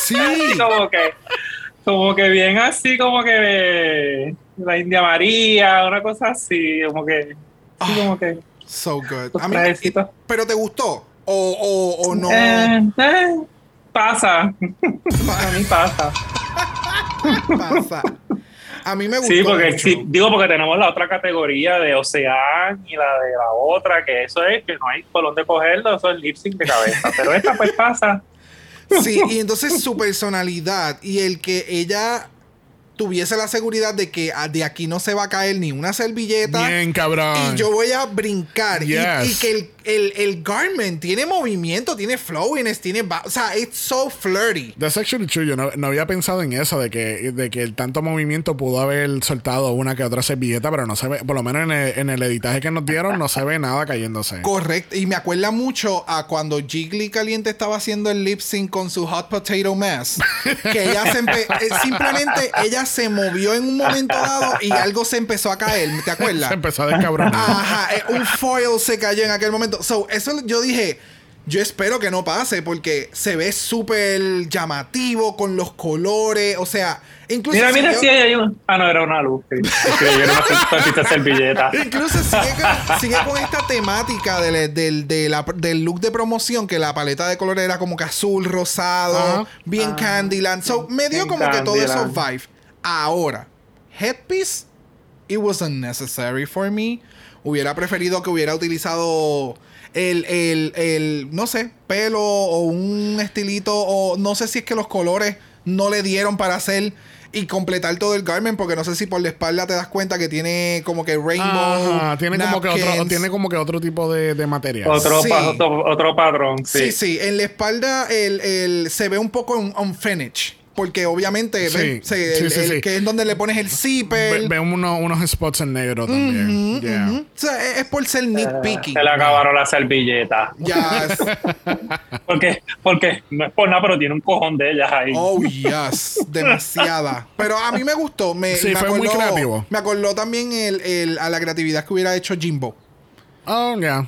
Sí. como que, como que bien así, como que la India María, una cosa así, como que, sí, como que. So good. Trajecitos. y- ¿Pero te gustó? ¿O, o, o no? Eh, eh, pasa. A mí pasa. Pasa. A mí me gustó. Sí, porque mucho. sí, digo porque tenemos la otra categoría de Ocean y la de la otra, que eso es que no hay por dónde cogerlo, eso es lip sync de cabeza. Pero esta pues pasa. Sí, y entonces su personalidad y el que ella tuviese la seguridad de que ah, de aquí no se va a caer ni una servilleta. Bien, cabrón. Y yo voy a brincar. Y- Y, que el, el, el garment tiene movimiento, tiene flowiness, tiene... O sea, it's so flirty. That's actually true. Yo no, no había pensado en eso, de que, de que el tanto movimiento pudo haber soltado una que otra servilleta, pero no se ve, por lo menos en el, en el editaje que nos dieron, no se ve nada cayéndose. Correcto. Y me acuerda mucho a cuando Jiggly Caliente estaba haciendo el lip sync con su Hot Potato Mess. Que ella se eh, simplemente ella se movió en un momento dado y algo se empezó a caer. ¿Te acuerdas? Se empezó a descabronar. Ajá, eh, un foil se cayó en aquel momento. So, eso yo dije, yo espero que no pase porque se ve súper llamativo con los colores. O sea, incluso. Mira, si mira, yo- si hay un. Ah, no, era una luz. Sí, Es que yo era una tantita servilleta. Incluso sigue con, sigue con esta temática del, del, de la- del look de promoción, que la paleta de colores era como que azul, rosado, Ajá. bien Candyland. So, me dio bien como que todos esos Candyland. vibes. Ahora, headpiece, it was unnecessary for me. Hubiera preferido que hubiera utilizado el, el, el, no sé, pelo o un estilito, o no sé si es que los colores no le dieron para hacer y completar todo el garment, porque no sé si por la espalda te das cuenta que tiene como que rainbow. Ajá, tiene como que otro, tiene como que otro tipo de, de material. Otro, Sí. pa- otro, otro patrón, sí. Sí, sí, en la espalda el, el- se ve un poco un unfinished. Porque obviamente Sí, ven, se- sí, el- sí, el- sí. que es donde le pones el zipper. Ve, ve uno- unos spots en negro también. Yeah. O sea, es, es por ser nitpicky. Se le acabaron las servilletas. Ya. Porque, porque no es por nada, pero tiene un cojón de ellas ahí. Oh, yes. Demasiada. Pero a mí me gustó. Me, Sí, me fue muy acordó- creativo. Me acordó también el, el- a la creatividad que hubiera hecho Jimbo. Oh, yeah.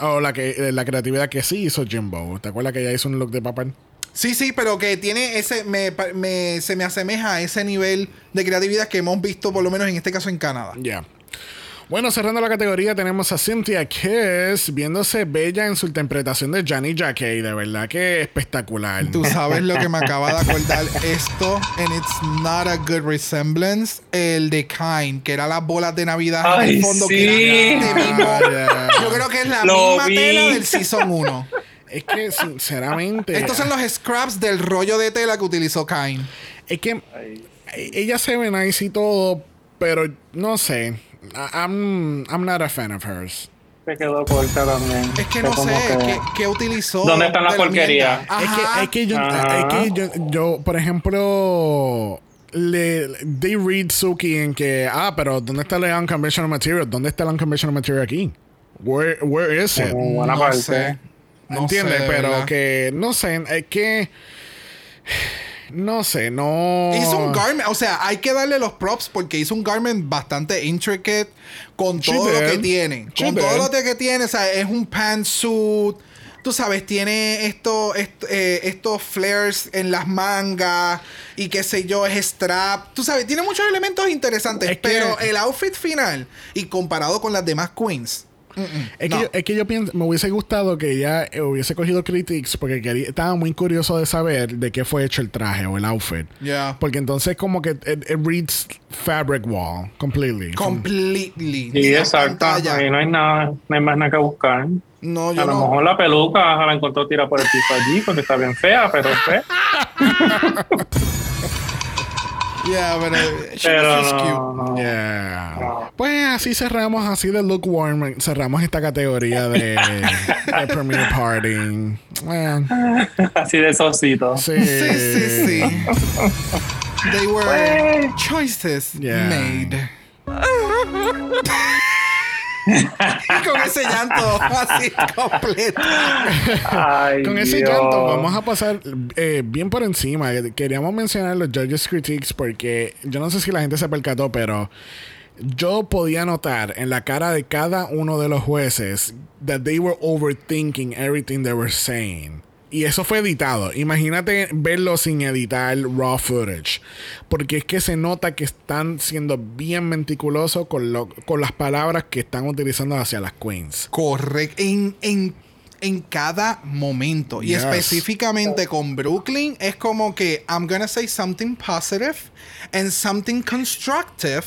Oh, la, que, la creatividad que sí hizo Jimbo. ¿Te acuerdas que ella hizo un look de papel? Sí, sí, pero que tiene ese. Me, se me asemeja a ese nivel de creatividad que hemos visto, por lo menos en este caso, en Canadá. Ya. Bueno, cerrando la categoría, tenemos a Cynthia Kiss viéndose bella en su interpretación de Johnny Jacquet. De verdad que espectacular. Tú sabes lo que me acaba de acordar esto, and it's not a good resemblance. El de Kind, que era las bolas de Navidad en el fondo, sí. que era este mismo. Yo creo que es la Lo misma vi. tela del Season 1. Es que, sinceramente. Estos son los scraps del rollo de tela que utilizó Kind. Es que ella se ve nice y todo, pero no sé. I'm, I'm not a fan of hers. Se quedó corta también. Es que no sé que- qué, qué utilizó. ¿Dónde está la de porquería? mierda. Es que, es que yo, Ajá. es que yo, yo, por ejemplo, le, they read Suki en que, ah, pero ¿dónde está el unconventional material? ¿Dónde está el unconventional material aquí? Where, where is it? Como buena no parte. sé. No ¿Entiendes? sé, pero verdad. que, no sé, es que, no sé, no... Hizo un garment, o sea, hay que darle los props porque hizo un garment bastante intricate con She todo lo did. que tiene. She Con did. todo lo que tiene, o sea, es un pantsuit. Tú sabes, tiene esto, est- eh, estos flares en las mangas y qué sé yo, es strap. Tú sabes, tiene muchos elementos interesantes, Es que- pero el outfit final y comparado con las demás queens. Mm, mm, Es, no. que yo, es que yo pienso, me hubiese gustado que ella eh, hubiese cogido critics porque quería- estaba muy curioso de saber de qué fue hecho el traje o el outfit. Yeah. Porque entonces como que it, it reads fabric wall completely. Completely. Sí, exacto. Ahí no hay nada, no hay más nada que buscar. No, A yo lo no. mejor la peluca la encontró tirada por el piso allí porque está bien fea, pero fea. Yeah, pero she Pero was just cute. no, no. Yeah. Pues así cerramos, así de lukewarm, cerramos esta categoría de, de Premier Party. Así de sosito. sí. Sí, sí, sí. They were choices Yeah. made. con ese llanto así completo. Ay, Con ese Dios. llanto vamos a pasar eh, bien por encima. Queríamos mencionar los Judges Critiques porque yo no sé si la gente se percató, pero yo podía notar en la cara de cada uno de los jueces that they were overthinking everything they were saying. Y eso fue editado. Imagínate verlo sin editar raw footage. Porque es que se nota que están siendo bien meticulosos con, lo- con las palabras que están utilizando hacia las queens. Correcto. En, en, en cada momento. Y específicamente con Brooklyn, es como que I'm gonna say something positive and something constructive,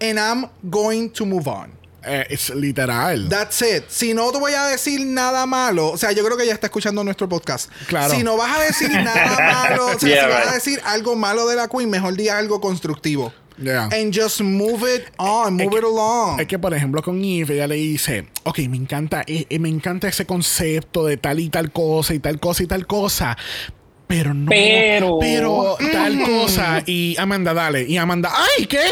and I'm going to move on. Eh, es literal. That's it. Si no te voy a decir nada malo, o sea, yo creo que ya está escuchando nuestro podcast. Claro. Si no vas a decir nada malo, o sea, Yeah, si vas a decir algo malo de la Queen, mejor diga algo constructivo. Yeah. And just move it on, move Es que- it along. Es que, por ejemplo, con Eve, ella le dice, ok, me encanta, eh, eh, me encanta ese concepto de tal y tal cosa y tal cosa y tal cosa. Pero no. Pero- Pero tal cosa. Y Amanda, dale. Y Amanda, ¡ay! ¿Qué?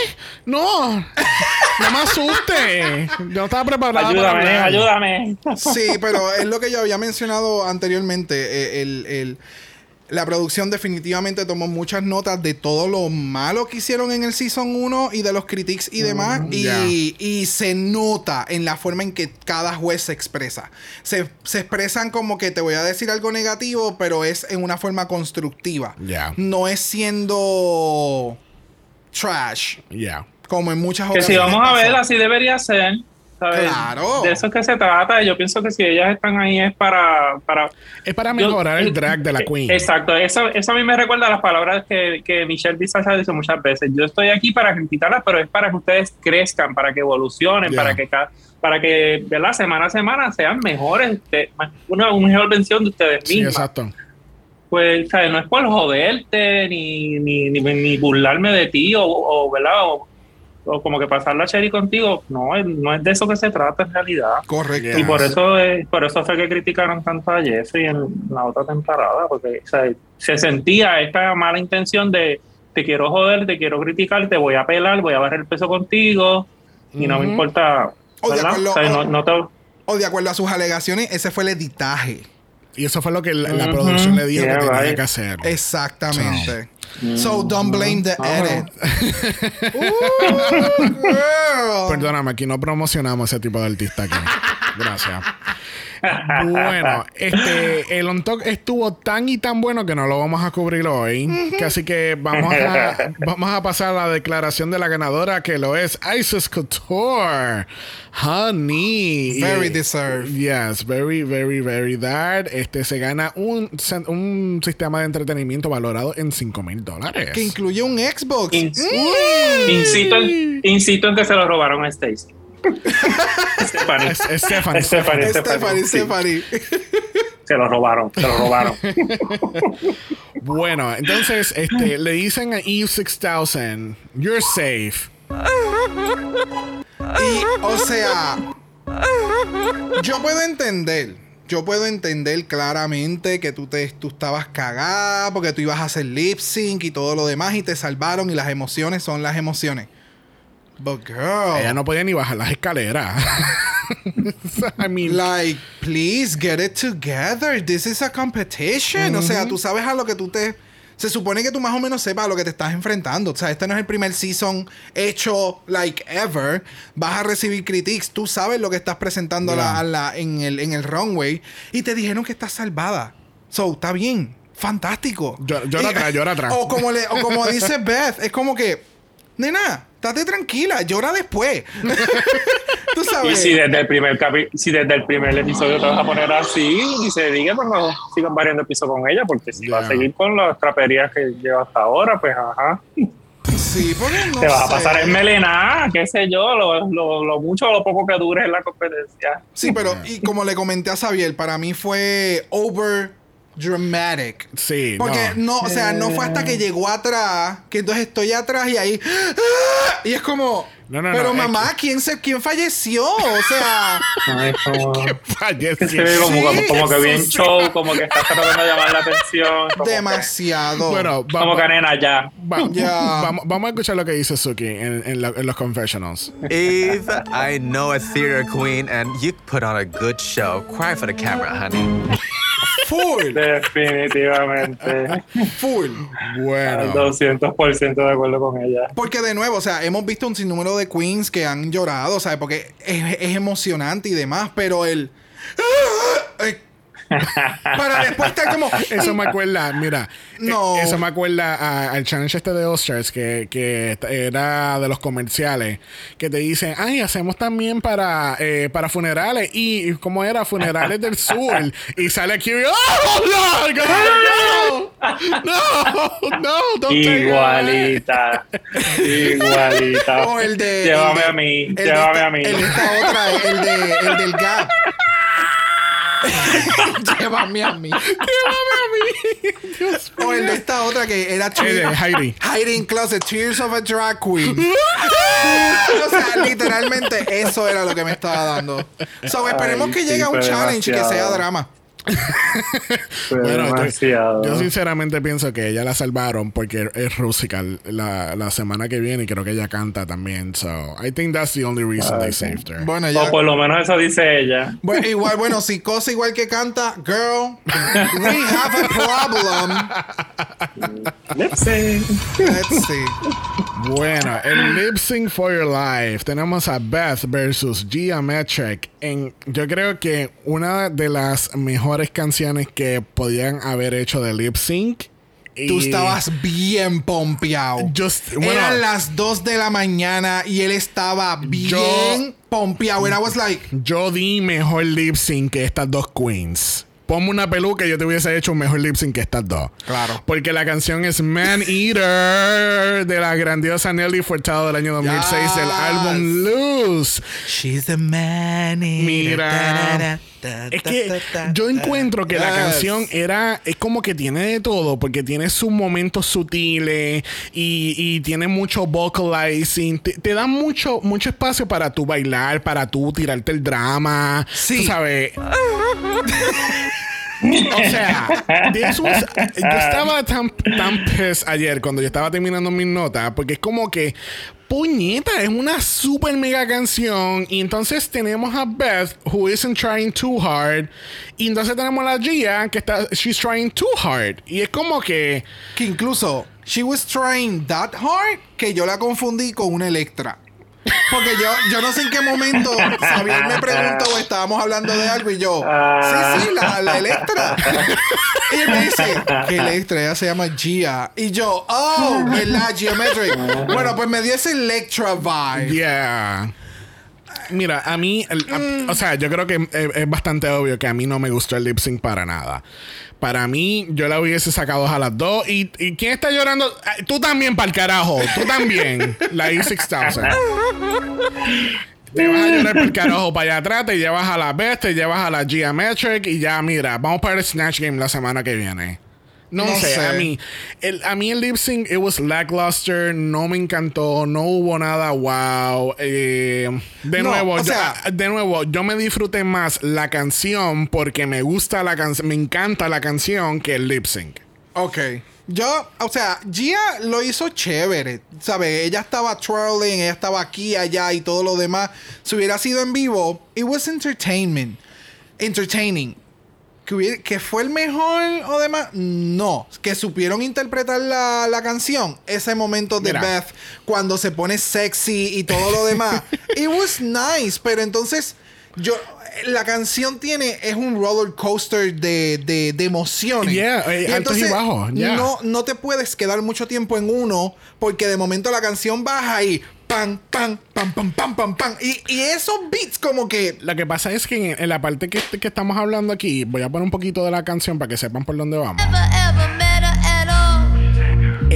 No. No me asuste. Yo no estaba preparada para Ayúdame, ayúdame. Sí, pero es lo que yo había mencionado anteriormente. eh, el- el- la producción definitivamente tomó muchas notas de todo lo malo que hicieron en el Season 1 y de los critics y demás. y, se nota en la forma en que cada juez se expresa. Se, se expresan como que te voy a decir algo negativo, pero es en una forma constructiva. Ya. No es siendo trash, Ya. como en muchas Que si vamos a ver, así debería ser. ¿Sabes? Claro. De eso es que se trata. Yo pienso que si ellas están ahí es para. para Es para Yo- mejorar el drag de la Queen. Exacto, eso, eso a mí me recuerda a las palabras que, que Michelle Visage dice muchas veces. Yo estoy aquí para criticarlas, pero es para que ustedes crezcan, para que evolucionen, Yeah. para que para que ¿verdad? semana a semana sean mejores, de- una, una mejor versión de ustedes Sí, mismas. exacto. pues, ¿sabes? No es por joderte ni, ni, ni, ni burlarme de ti o, o ¿verdad? O, o como que pasar la cherry contigo. No, es- no es de eso que se trata en realidad. Correcto. Y por eso, es- por eso fue que criticaron tanto a Jeffrey en la otra temporada, porque o sea, se sentía esta mala intención de te quiero joder, te quiero criticar, te voy a pelar, voy a bajar el peso contigo y no me importa. O de acuerdo, O sea, no, no te- O de acuerdo a sus alegaciones, ese fue el editaje. Y eso fue lo que la, producción le dijo Yeah, que tenía right. que hacer. Exactamente. So don't blame the Ah. edit. Perdóname, aquí no promocionamos ese tipo de artista aquí. Gracias. Bueno, este, el on talk estuvo tan y tan bueno que no lo vamos a cubrir hoy. Que así que vamos a, vamos a pasar a la declaración de la ganadora, que lo es Isis Couture. Honey. Very deserved. Yes, very, very, very that. Este se gana un, un sistema de entretenimiento valorado en 5 mil dólares. Que incluye un Xbox. Ins- Mm. Insisto, en, insisto en que se lo robaron a Stacy. Stephanie. Stephanie, Stephanie. Stephanie. Se lo robaron, se lo robaron. Bueno, entonces este, le dicen a Eve 6000, you're safe. Y, o sea, yo puedo entender. Yo puedo entender claramente que tú, te, tú estabas cagada porque tú ibas a hacer lip sync y todo lo demás y te salvaron y las emociones son las emociones. But girl, Ella no podía ni bajar las escaleras. I mean, like, please get it together. This is a competition. O sea, tú sabes a lo que tú te. Se supone que tú más o menos sepas a lo que te estás enfrentando. O sea, este no es el primer season hecho like ever. Vas a recibir critiques. Tú sabes lo que estás presentando a la- Yeah. a la- en, el, en el runway. Y te dijeron que estás salvada. So, está bien. Fantástico. Llora- llora Y- atrás, llora atrás. O como, le, o como dice Beth, es como que, nena, estate tranquila, llora después. tú Y sabes. si desde el primer capi- si desde el primer episodio te vas a poner así y se diga, pues no sigan variando el piso con ella, porque si va a Yeah. seguir con las traperías que lleva hasta ahora, pues ajá. Sí, porque no te vas a pasar en melena, qué sé yo, lo, lo, lo mucho o lo poco que dure en la competencia. Sí, pero y como le comenté a Xavier, para mí fue over dramatic. sí, Porque no. no, o sea, no fue hasta que llegó atrás, que entonces estoy atrás y ahí ¡ah! y es como No, no, pero no, es mamá, ¿quién se quién falleció? O sea, Falleció. como, como, Sí, como que bien show, como que está tratando de llamar la atención. Como que, demasiado. Bueno, como vamos, que nena ya. va- Ya. vamos, vamos a escuchar lo que dice Suki en, en la- en los confessionals. Eve, I know a theater queen, and you put on a good show. Cry for the camera, honey. Full, Definitivamente. full. Bueno, 200% de acuerdo con ella. Porque de nuevo, o sea, hemos visto un sinnúmero de queens que han llorado, ¿sabes? Porque es, es emocionante y demás, pero el... eh, para después estar como... eso me acuerda, mira, No. eh, eso me acuerda a- al challenge este de Oscars que, que era de los comerciales que te dicen, ay, hacemos también para, eh, para funerales y como era funerales del sur y sale aquí, oh, no, no, no, no, don't take it away." Igualita. Igualita. O el de... Llévame el de- a mí. de Llévame esta- a mí. El de esta otra, el, de, el del Gap. llévame a mí. O el de esta otra que era Heidi. Hiding Closet, Tears of a Drag Queen. o sea, literalmente eso era lo que me estaba dando. So, esperemos Ay, que sí, llegue a un challenge y que sea demasiado. drama. Bueno, yo, demasiado. yo sinceramente pienso que ella la salvaron porque es Rusical la, la semana que viene y creo que ella canta también. So, I think that's the only reason they saved her. Bueno, ya. o por lo menos eso dice ella. Bueno, igual, bueno, si cosa igual que canta, girl, we have a problem. Lip sync. Let's see. Bueno, el lip sync for your life. Tenemos a Beth versus Geometric. En, yo creo que una de las mejores canciones que podían haber hecho de lip sync. Tú Y estabas bien pompeado. Just- bueno. Eran las 2 de la mañana y él estaba bien Yo- pompeado. And I was like, Yo di mejor lip sync que estas dos queens. ponme una peluca y yo te hubiese hecho un mejor lip sync que estas dos. Claro. Porque la canción es Man Eater de la grandiosa Nelly Furtado del año 2006 del Yes. álbum Loose. She's a man. Mira. Es que yo encuentro que la canción era, es como que tiene de todo, porque tiene sus momentos sutiles y, y tiene mucho vocalizing, te, te da mucho, mucho espacio para tú bailar, para tú tirarte el drama, Sí. tú sabes. O sea, was- yo estaba tan, tan pissed ayer cuando yo estaba terminando mis notas, porque es como que, puñeta, es una super mega canción. Y entonces tenemos a Beth, who isn't trying too hard. Y entonces tenemos a Gia, que está, she's trying too hard. Y es como que, Que incluso, she was trying that hard que yo la confundí con una Electra. Porque yo, yo no sé en qué momento Xavier me preguntó o estábamos hablando de algo y yo, sí, sí, la, la Electra. Y él me dice, ¿qué Electra? Ella se llama Gia. Y yo, oh, ¿verdad? Geometric. Bueno, pues me dio ese Electra vibe. yeah. Mira, a mí, el- a- o sea, yo creo que es, es bastante obvio que a mí no me gustó el lip sync para nada. Para mí, yo la hubiese sacado a las dos. ¿Y, y quién está llorando? Ah, Tú también, para el carajo. Tú también. La E6000. Te vas a llorar por el carajo para allá atrás, te llevas a la Best, te llevas a la Geometric y ya, mira, vamos para el Snatch Game la semana que viene. No, No sé, sé. a mí, el, a mí el lip sync, it was lackluster, no me encantó, no hubo nada wow. eh, de No, nuevo, yo, sea- ah, de nuevo, yo me disfruté más la canción porque me gusta la canción, me encanta la canción que el lip sync. Ok. Yo, o sea, Gia lo hizo chévere. ¿Sabes? Ella estaba twirling, ella estaba aquí, allá y todo lo demás. Si hubiera sido en vivo, it was entertainment. Entertaining. Que, hubiera- que fue el mejor o demás. No. Que supieron interpretar la, la canción. Ese momento de Mira. Beth, cuando se pone sexy y todo lo demás. it was nice. Pero entonces, yo. La canción tiene, es un roller coaster de, de, de emociones. Yeah, eh, altos y bajos, yeah. No, no te puedes quedar mucho tiempo en uno porque de momento la canción baja y pam, pam, pam, pam, pam, pam, pam. Y, y esos beats como que... Lo que pasa es que en, en la parte que, que estamos hablando aquí, voy a poner un poquito de la canción para que sepan por dónde vamos.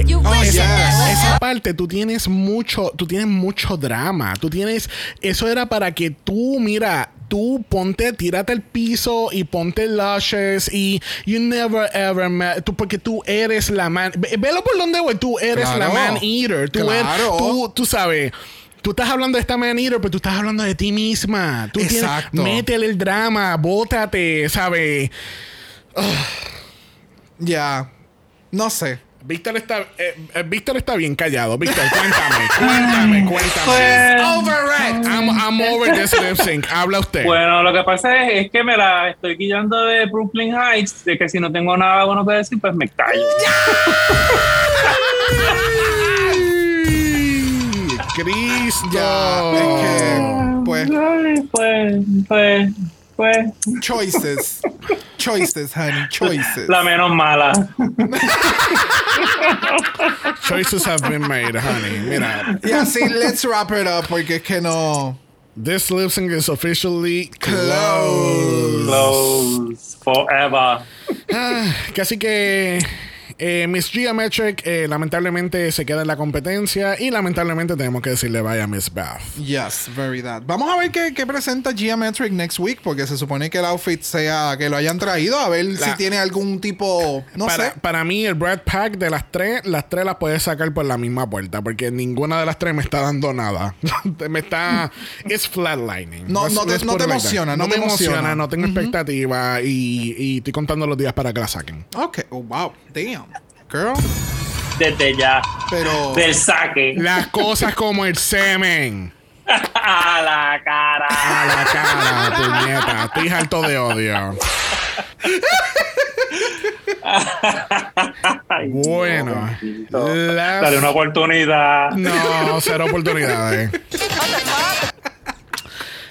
Eh, Oh, esa, yes. esa parte tú tienes mucho, tú tienes mucho drama. Tú tienes, eso era para que tú, mira, tú ponte, tírate al piso y ponte lushes y you never ever met, tú, porque tú eres la man, ve- velo por donde voy, tú eres la man eater, tú, eres- Claro. tú, tú sabes. Tú estás hablando de esta man eater, pero tú estás hablando de ti misma. Tú tienes- Exacto. métele el drama, bótate, ¿sabes? Ya. No sé. Víctor está, eh, eh, Víctor está bien callado. Víctor, cuéntame, cuéntame, cuéntame. Pues- over it. I'm, I'm over this lip sync. Habla usted. Bueno, lo que pasa es, es que me la estoy guiando de Brooklyn Heights, de que si no tengo nada bueno que decir, pues me callo. Cristo. Ya. Es que, pues, pues, pues, pues, choices. choices, honey. Choices. la menos mala. Choices have been made, honey. Mira, Y así, let's wrap it up porque es que no... this lip sync is officially closed. Close forever. Ah, Casi que eh, Miss Geometric eh, lamentablemente se queda en la competencia y lamentablemente tenemos que decirle vaya Miss Beth. Yes, very that. Vamos a ver qué, qué presenta Geometric next week, porque se supone que el outfit sea que lo hayan traído, a ver La- si tiene algún tipo, no para, sé. para mí, el Brad Pack de las tres, las tres las puedes sacar por la misma puerta, porque ninguna de las tres me está dando nada. me está. Es flatlining. No- Es- no te- no te emociona, no me te emociona. no tengo expectativa y, y estoy contando los días para que la saquen. Ok, oh, wow, damn, girl. Desde ya. Pero Del saque. Las cosas como el semen. A la cara. A la cara, puñeta. Estoy harto de odio. Ay, Bueno, Diosito. las- Dale una oportunidad. No, cero oprioridades.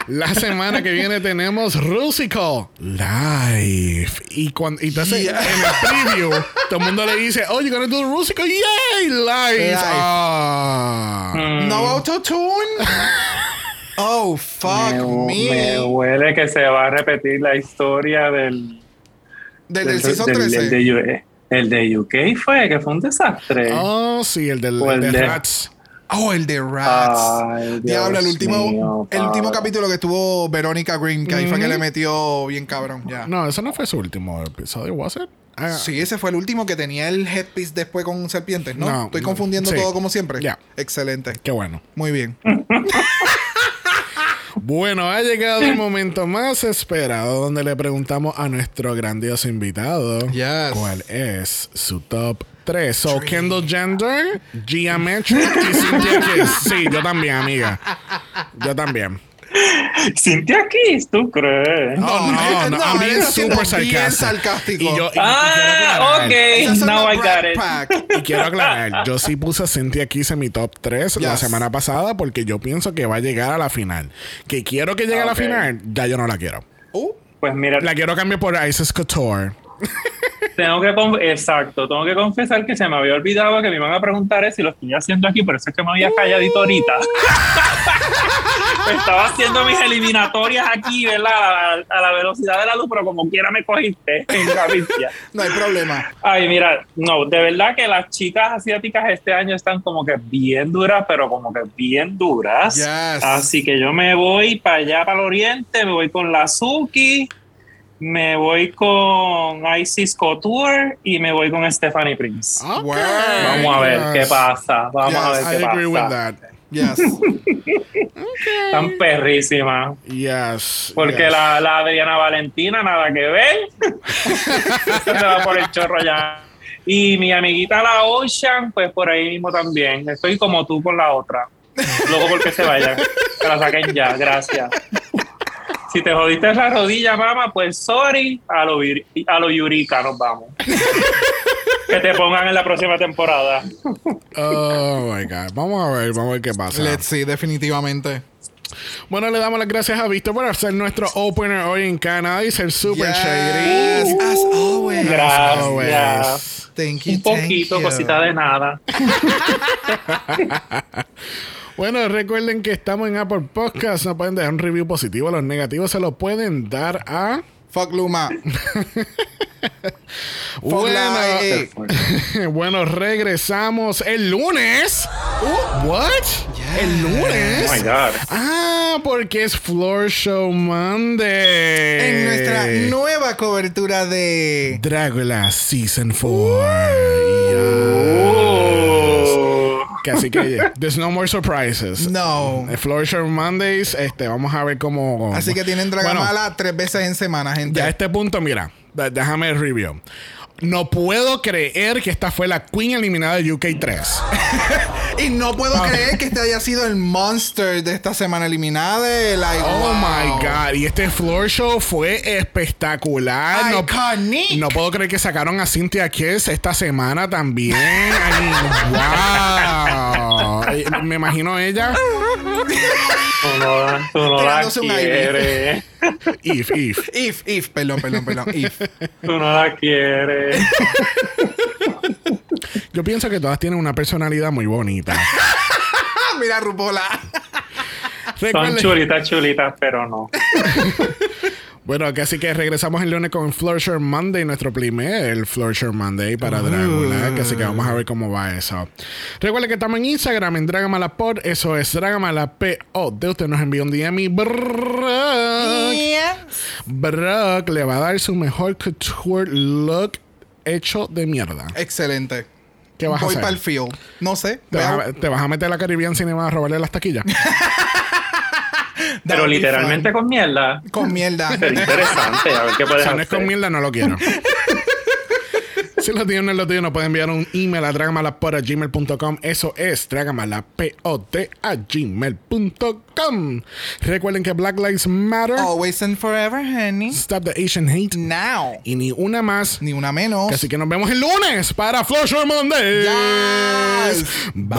La semana que viene tenemos Rusical Live. Y, cuando, y entonces Yeah. en el preview, todo el mundo le dice, Oh, you're gonna do Rusical? Yay! Live. Live. Ah. Mm. no autotune. oh fuck me, me. me huele que se va a repetir la historia del Del, del Del- season del- 13. El de, U- el de UK fue, que fue un desastre. Oh, sí, el del O el de de- Rats. Oh, el de Rats. Ay, Diablo, el último, mío, el último capítulo que estuvo Verónica Green, que ahí fue que le metió bien cabrón. Ya. No, ese no fue su último episodio, ¿was it? Ah, Sí, ese fue el último que tenía el headpiece después con serpientes, ¿no? No, Estoy no, confundiendo sí. todo como siempre. Ya. Excelente. Qué bueno. Muy bien. Bueno, ha llegado el momento más esperado donde le preguntamos a nuestro grandioso invitado Yes. cuál es su top 3. So, Kendall Gender, Geometric y Cynthia Kiss. Sí, yo también, amiga. Yo también. Cintia Kiss, ¿tú crees? Oh, no, no, no, I'm being está siendo super sarcástico. Y yo, y- Ah, ok. Now I got it. Pack. Y quiero aclarar, yo sí puse a Cynthia Kiss en mi top 3 la semana pasada porque yo pienso que va a llegar a la final. Que quiero que llegue a la final, ya yo no la quiero. Uh, Pues mira, La quiero cambiar por Isis Couture. tengo que exacto, tengo que confesar que se me había olvidado que me iban a preguntar eso y lo estoy haciendo aquí, por eso es que me había calladito ahorita. Estaba haciendo mis eliminatorias aquí, ¿verdad? A, la- a la velocidad de la luz, pero como quiera me cogiste en bestia. no hay problema. Ay, mira, no, de verdad que las chicas asiáticas este año están como que bien duras, pero como que bien duras. Yes. Así que yo me voy para allá, para el oriente, me voy con la Suki, me voy con Isis Couture y me voy con Stephanie Prince. Ok. Word. Vamos a ver qué pasa, vamos a Yes, ver I qué agree with pasa. that. Yes. Están perrísimas. Yes. Porque yes. la, la Adriana Valentina, nada que ver. Se va por el chorro ya. Y mi amiguita la Ocean, pues por ahí mismo también. Estoy como tú con la otra. Luego porque se vayan. Que la saquen ya, gracias. Si te jodiste la rodilla, mamá, pues sorry. A lo, a lo Yurika nos vamos. que te pongan en la próxima temporada. Oh my God. Vamos a ver, vamos a ver qué pasa. Let's see, definitivamente. Bueno, le damos las gracias a Víctor por hacer nuestro opener hoy en Canadá y ser super Yes, shady. as always. Gracias. Always. Thank you, Un thank poquito, you. cosita de nada. Bueno, recuerden que estamos en Apple Podcast. No pueden dejar un review positivo. Los negativos se los pueden dar a. Fuck Luma. Fuck Bueno, bueno, regresamos el lunes. What? El lunes. Oh my God. Ah, porque es Floor Show Monday. En nuestra nueva cobertura de Dragula Season 4. Que así que there's no more surprises. No. Eh, Floor Show Mondays, este, vamos a ver cómo. Así que tienen Bueno, Dragamala tres veces en semana, gente. ya a este punto, mira, déjame el review. No puedo creer que esta fue la Queen eliminada de UK 3. Y no puedo Ah. creer que este haya sido el monster de esta semana eliminada. de, like, Oh wow. my god. Y este floor show fue espectacular. No, Iconic. no puedo creer que sacaron a Cynthia Kiss esta semana también. I mean, wow. Eh, Me imagino ella. Tú no, tú no la quieres. If, if. If, if, perdón, perdón, perdón. If. Tú no la quieres. Yo pienso que todas tienen una personalidad muy bonita. Mira, Rupola. Son chulitas, chulitas, pero no. Bueno, que así que regresamos el lunes con Flusher Monday, nuestro primer Flusher Monday para Dragula. Que así que vamos a ver cómo va eso. Recuerden que estamos en Instagram, en Dragamalapod. Eso es Dragamalapod. De usted nos envió un DM y Brock, Brock le va a dar su mejor couture look hecho de mierda. Excelente. ¿Qué vas a Voy hacer? para el field. No sé. ¿Te vas, Vea- a, te vas a meter a la Caribbean Cinema a robarle las taquillas? Pero literalmente con mierda. fun. Con mierda. Sería interesante. A ver qué puedes Si no es con mierda, no lo quiero. si lo tiene o no lo tiene, nos pueden enviar un email a dragamalapod.gmail.com. Eso es dragamalapod a gmail.com. Recuerden que Black Lives Matter. Always and forever, honey. Stop the Asian hate. Now. Y ni una más. Ni una menos. Así que nos vemos el lunes para Flush Monday. Yes. Bye.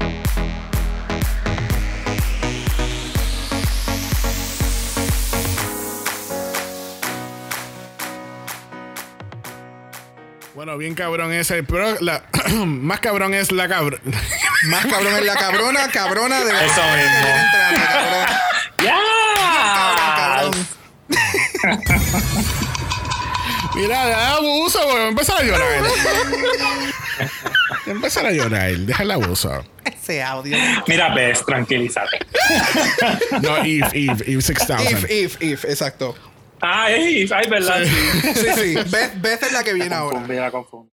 Bueno, bien cabrón es el pro, la, más cabrón es la cabra. Más cabrón es la cabrona, cabrona de verdad. Eso mismo. Cabrona. ¡Ya! Cabrón. Mira, da abuso, a empezar a llorar. Empezar a llorar. Deja el abuso. Ese audio. Mira, ves, tranquilízate. No, Eve, Eve, Eve 6000. If, if, if, exacto. Ay, ay, verdad. Sí. Sí, sí. Beth, Beth es la que viene ahora. Confundí, la confundí.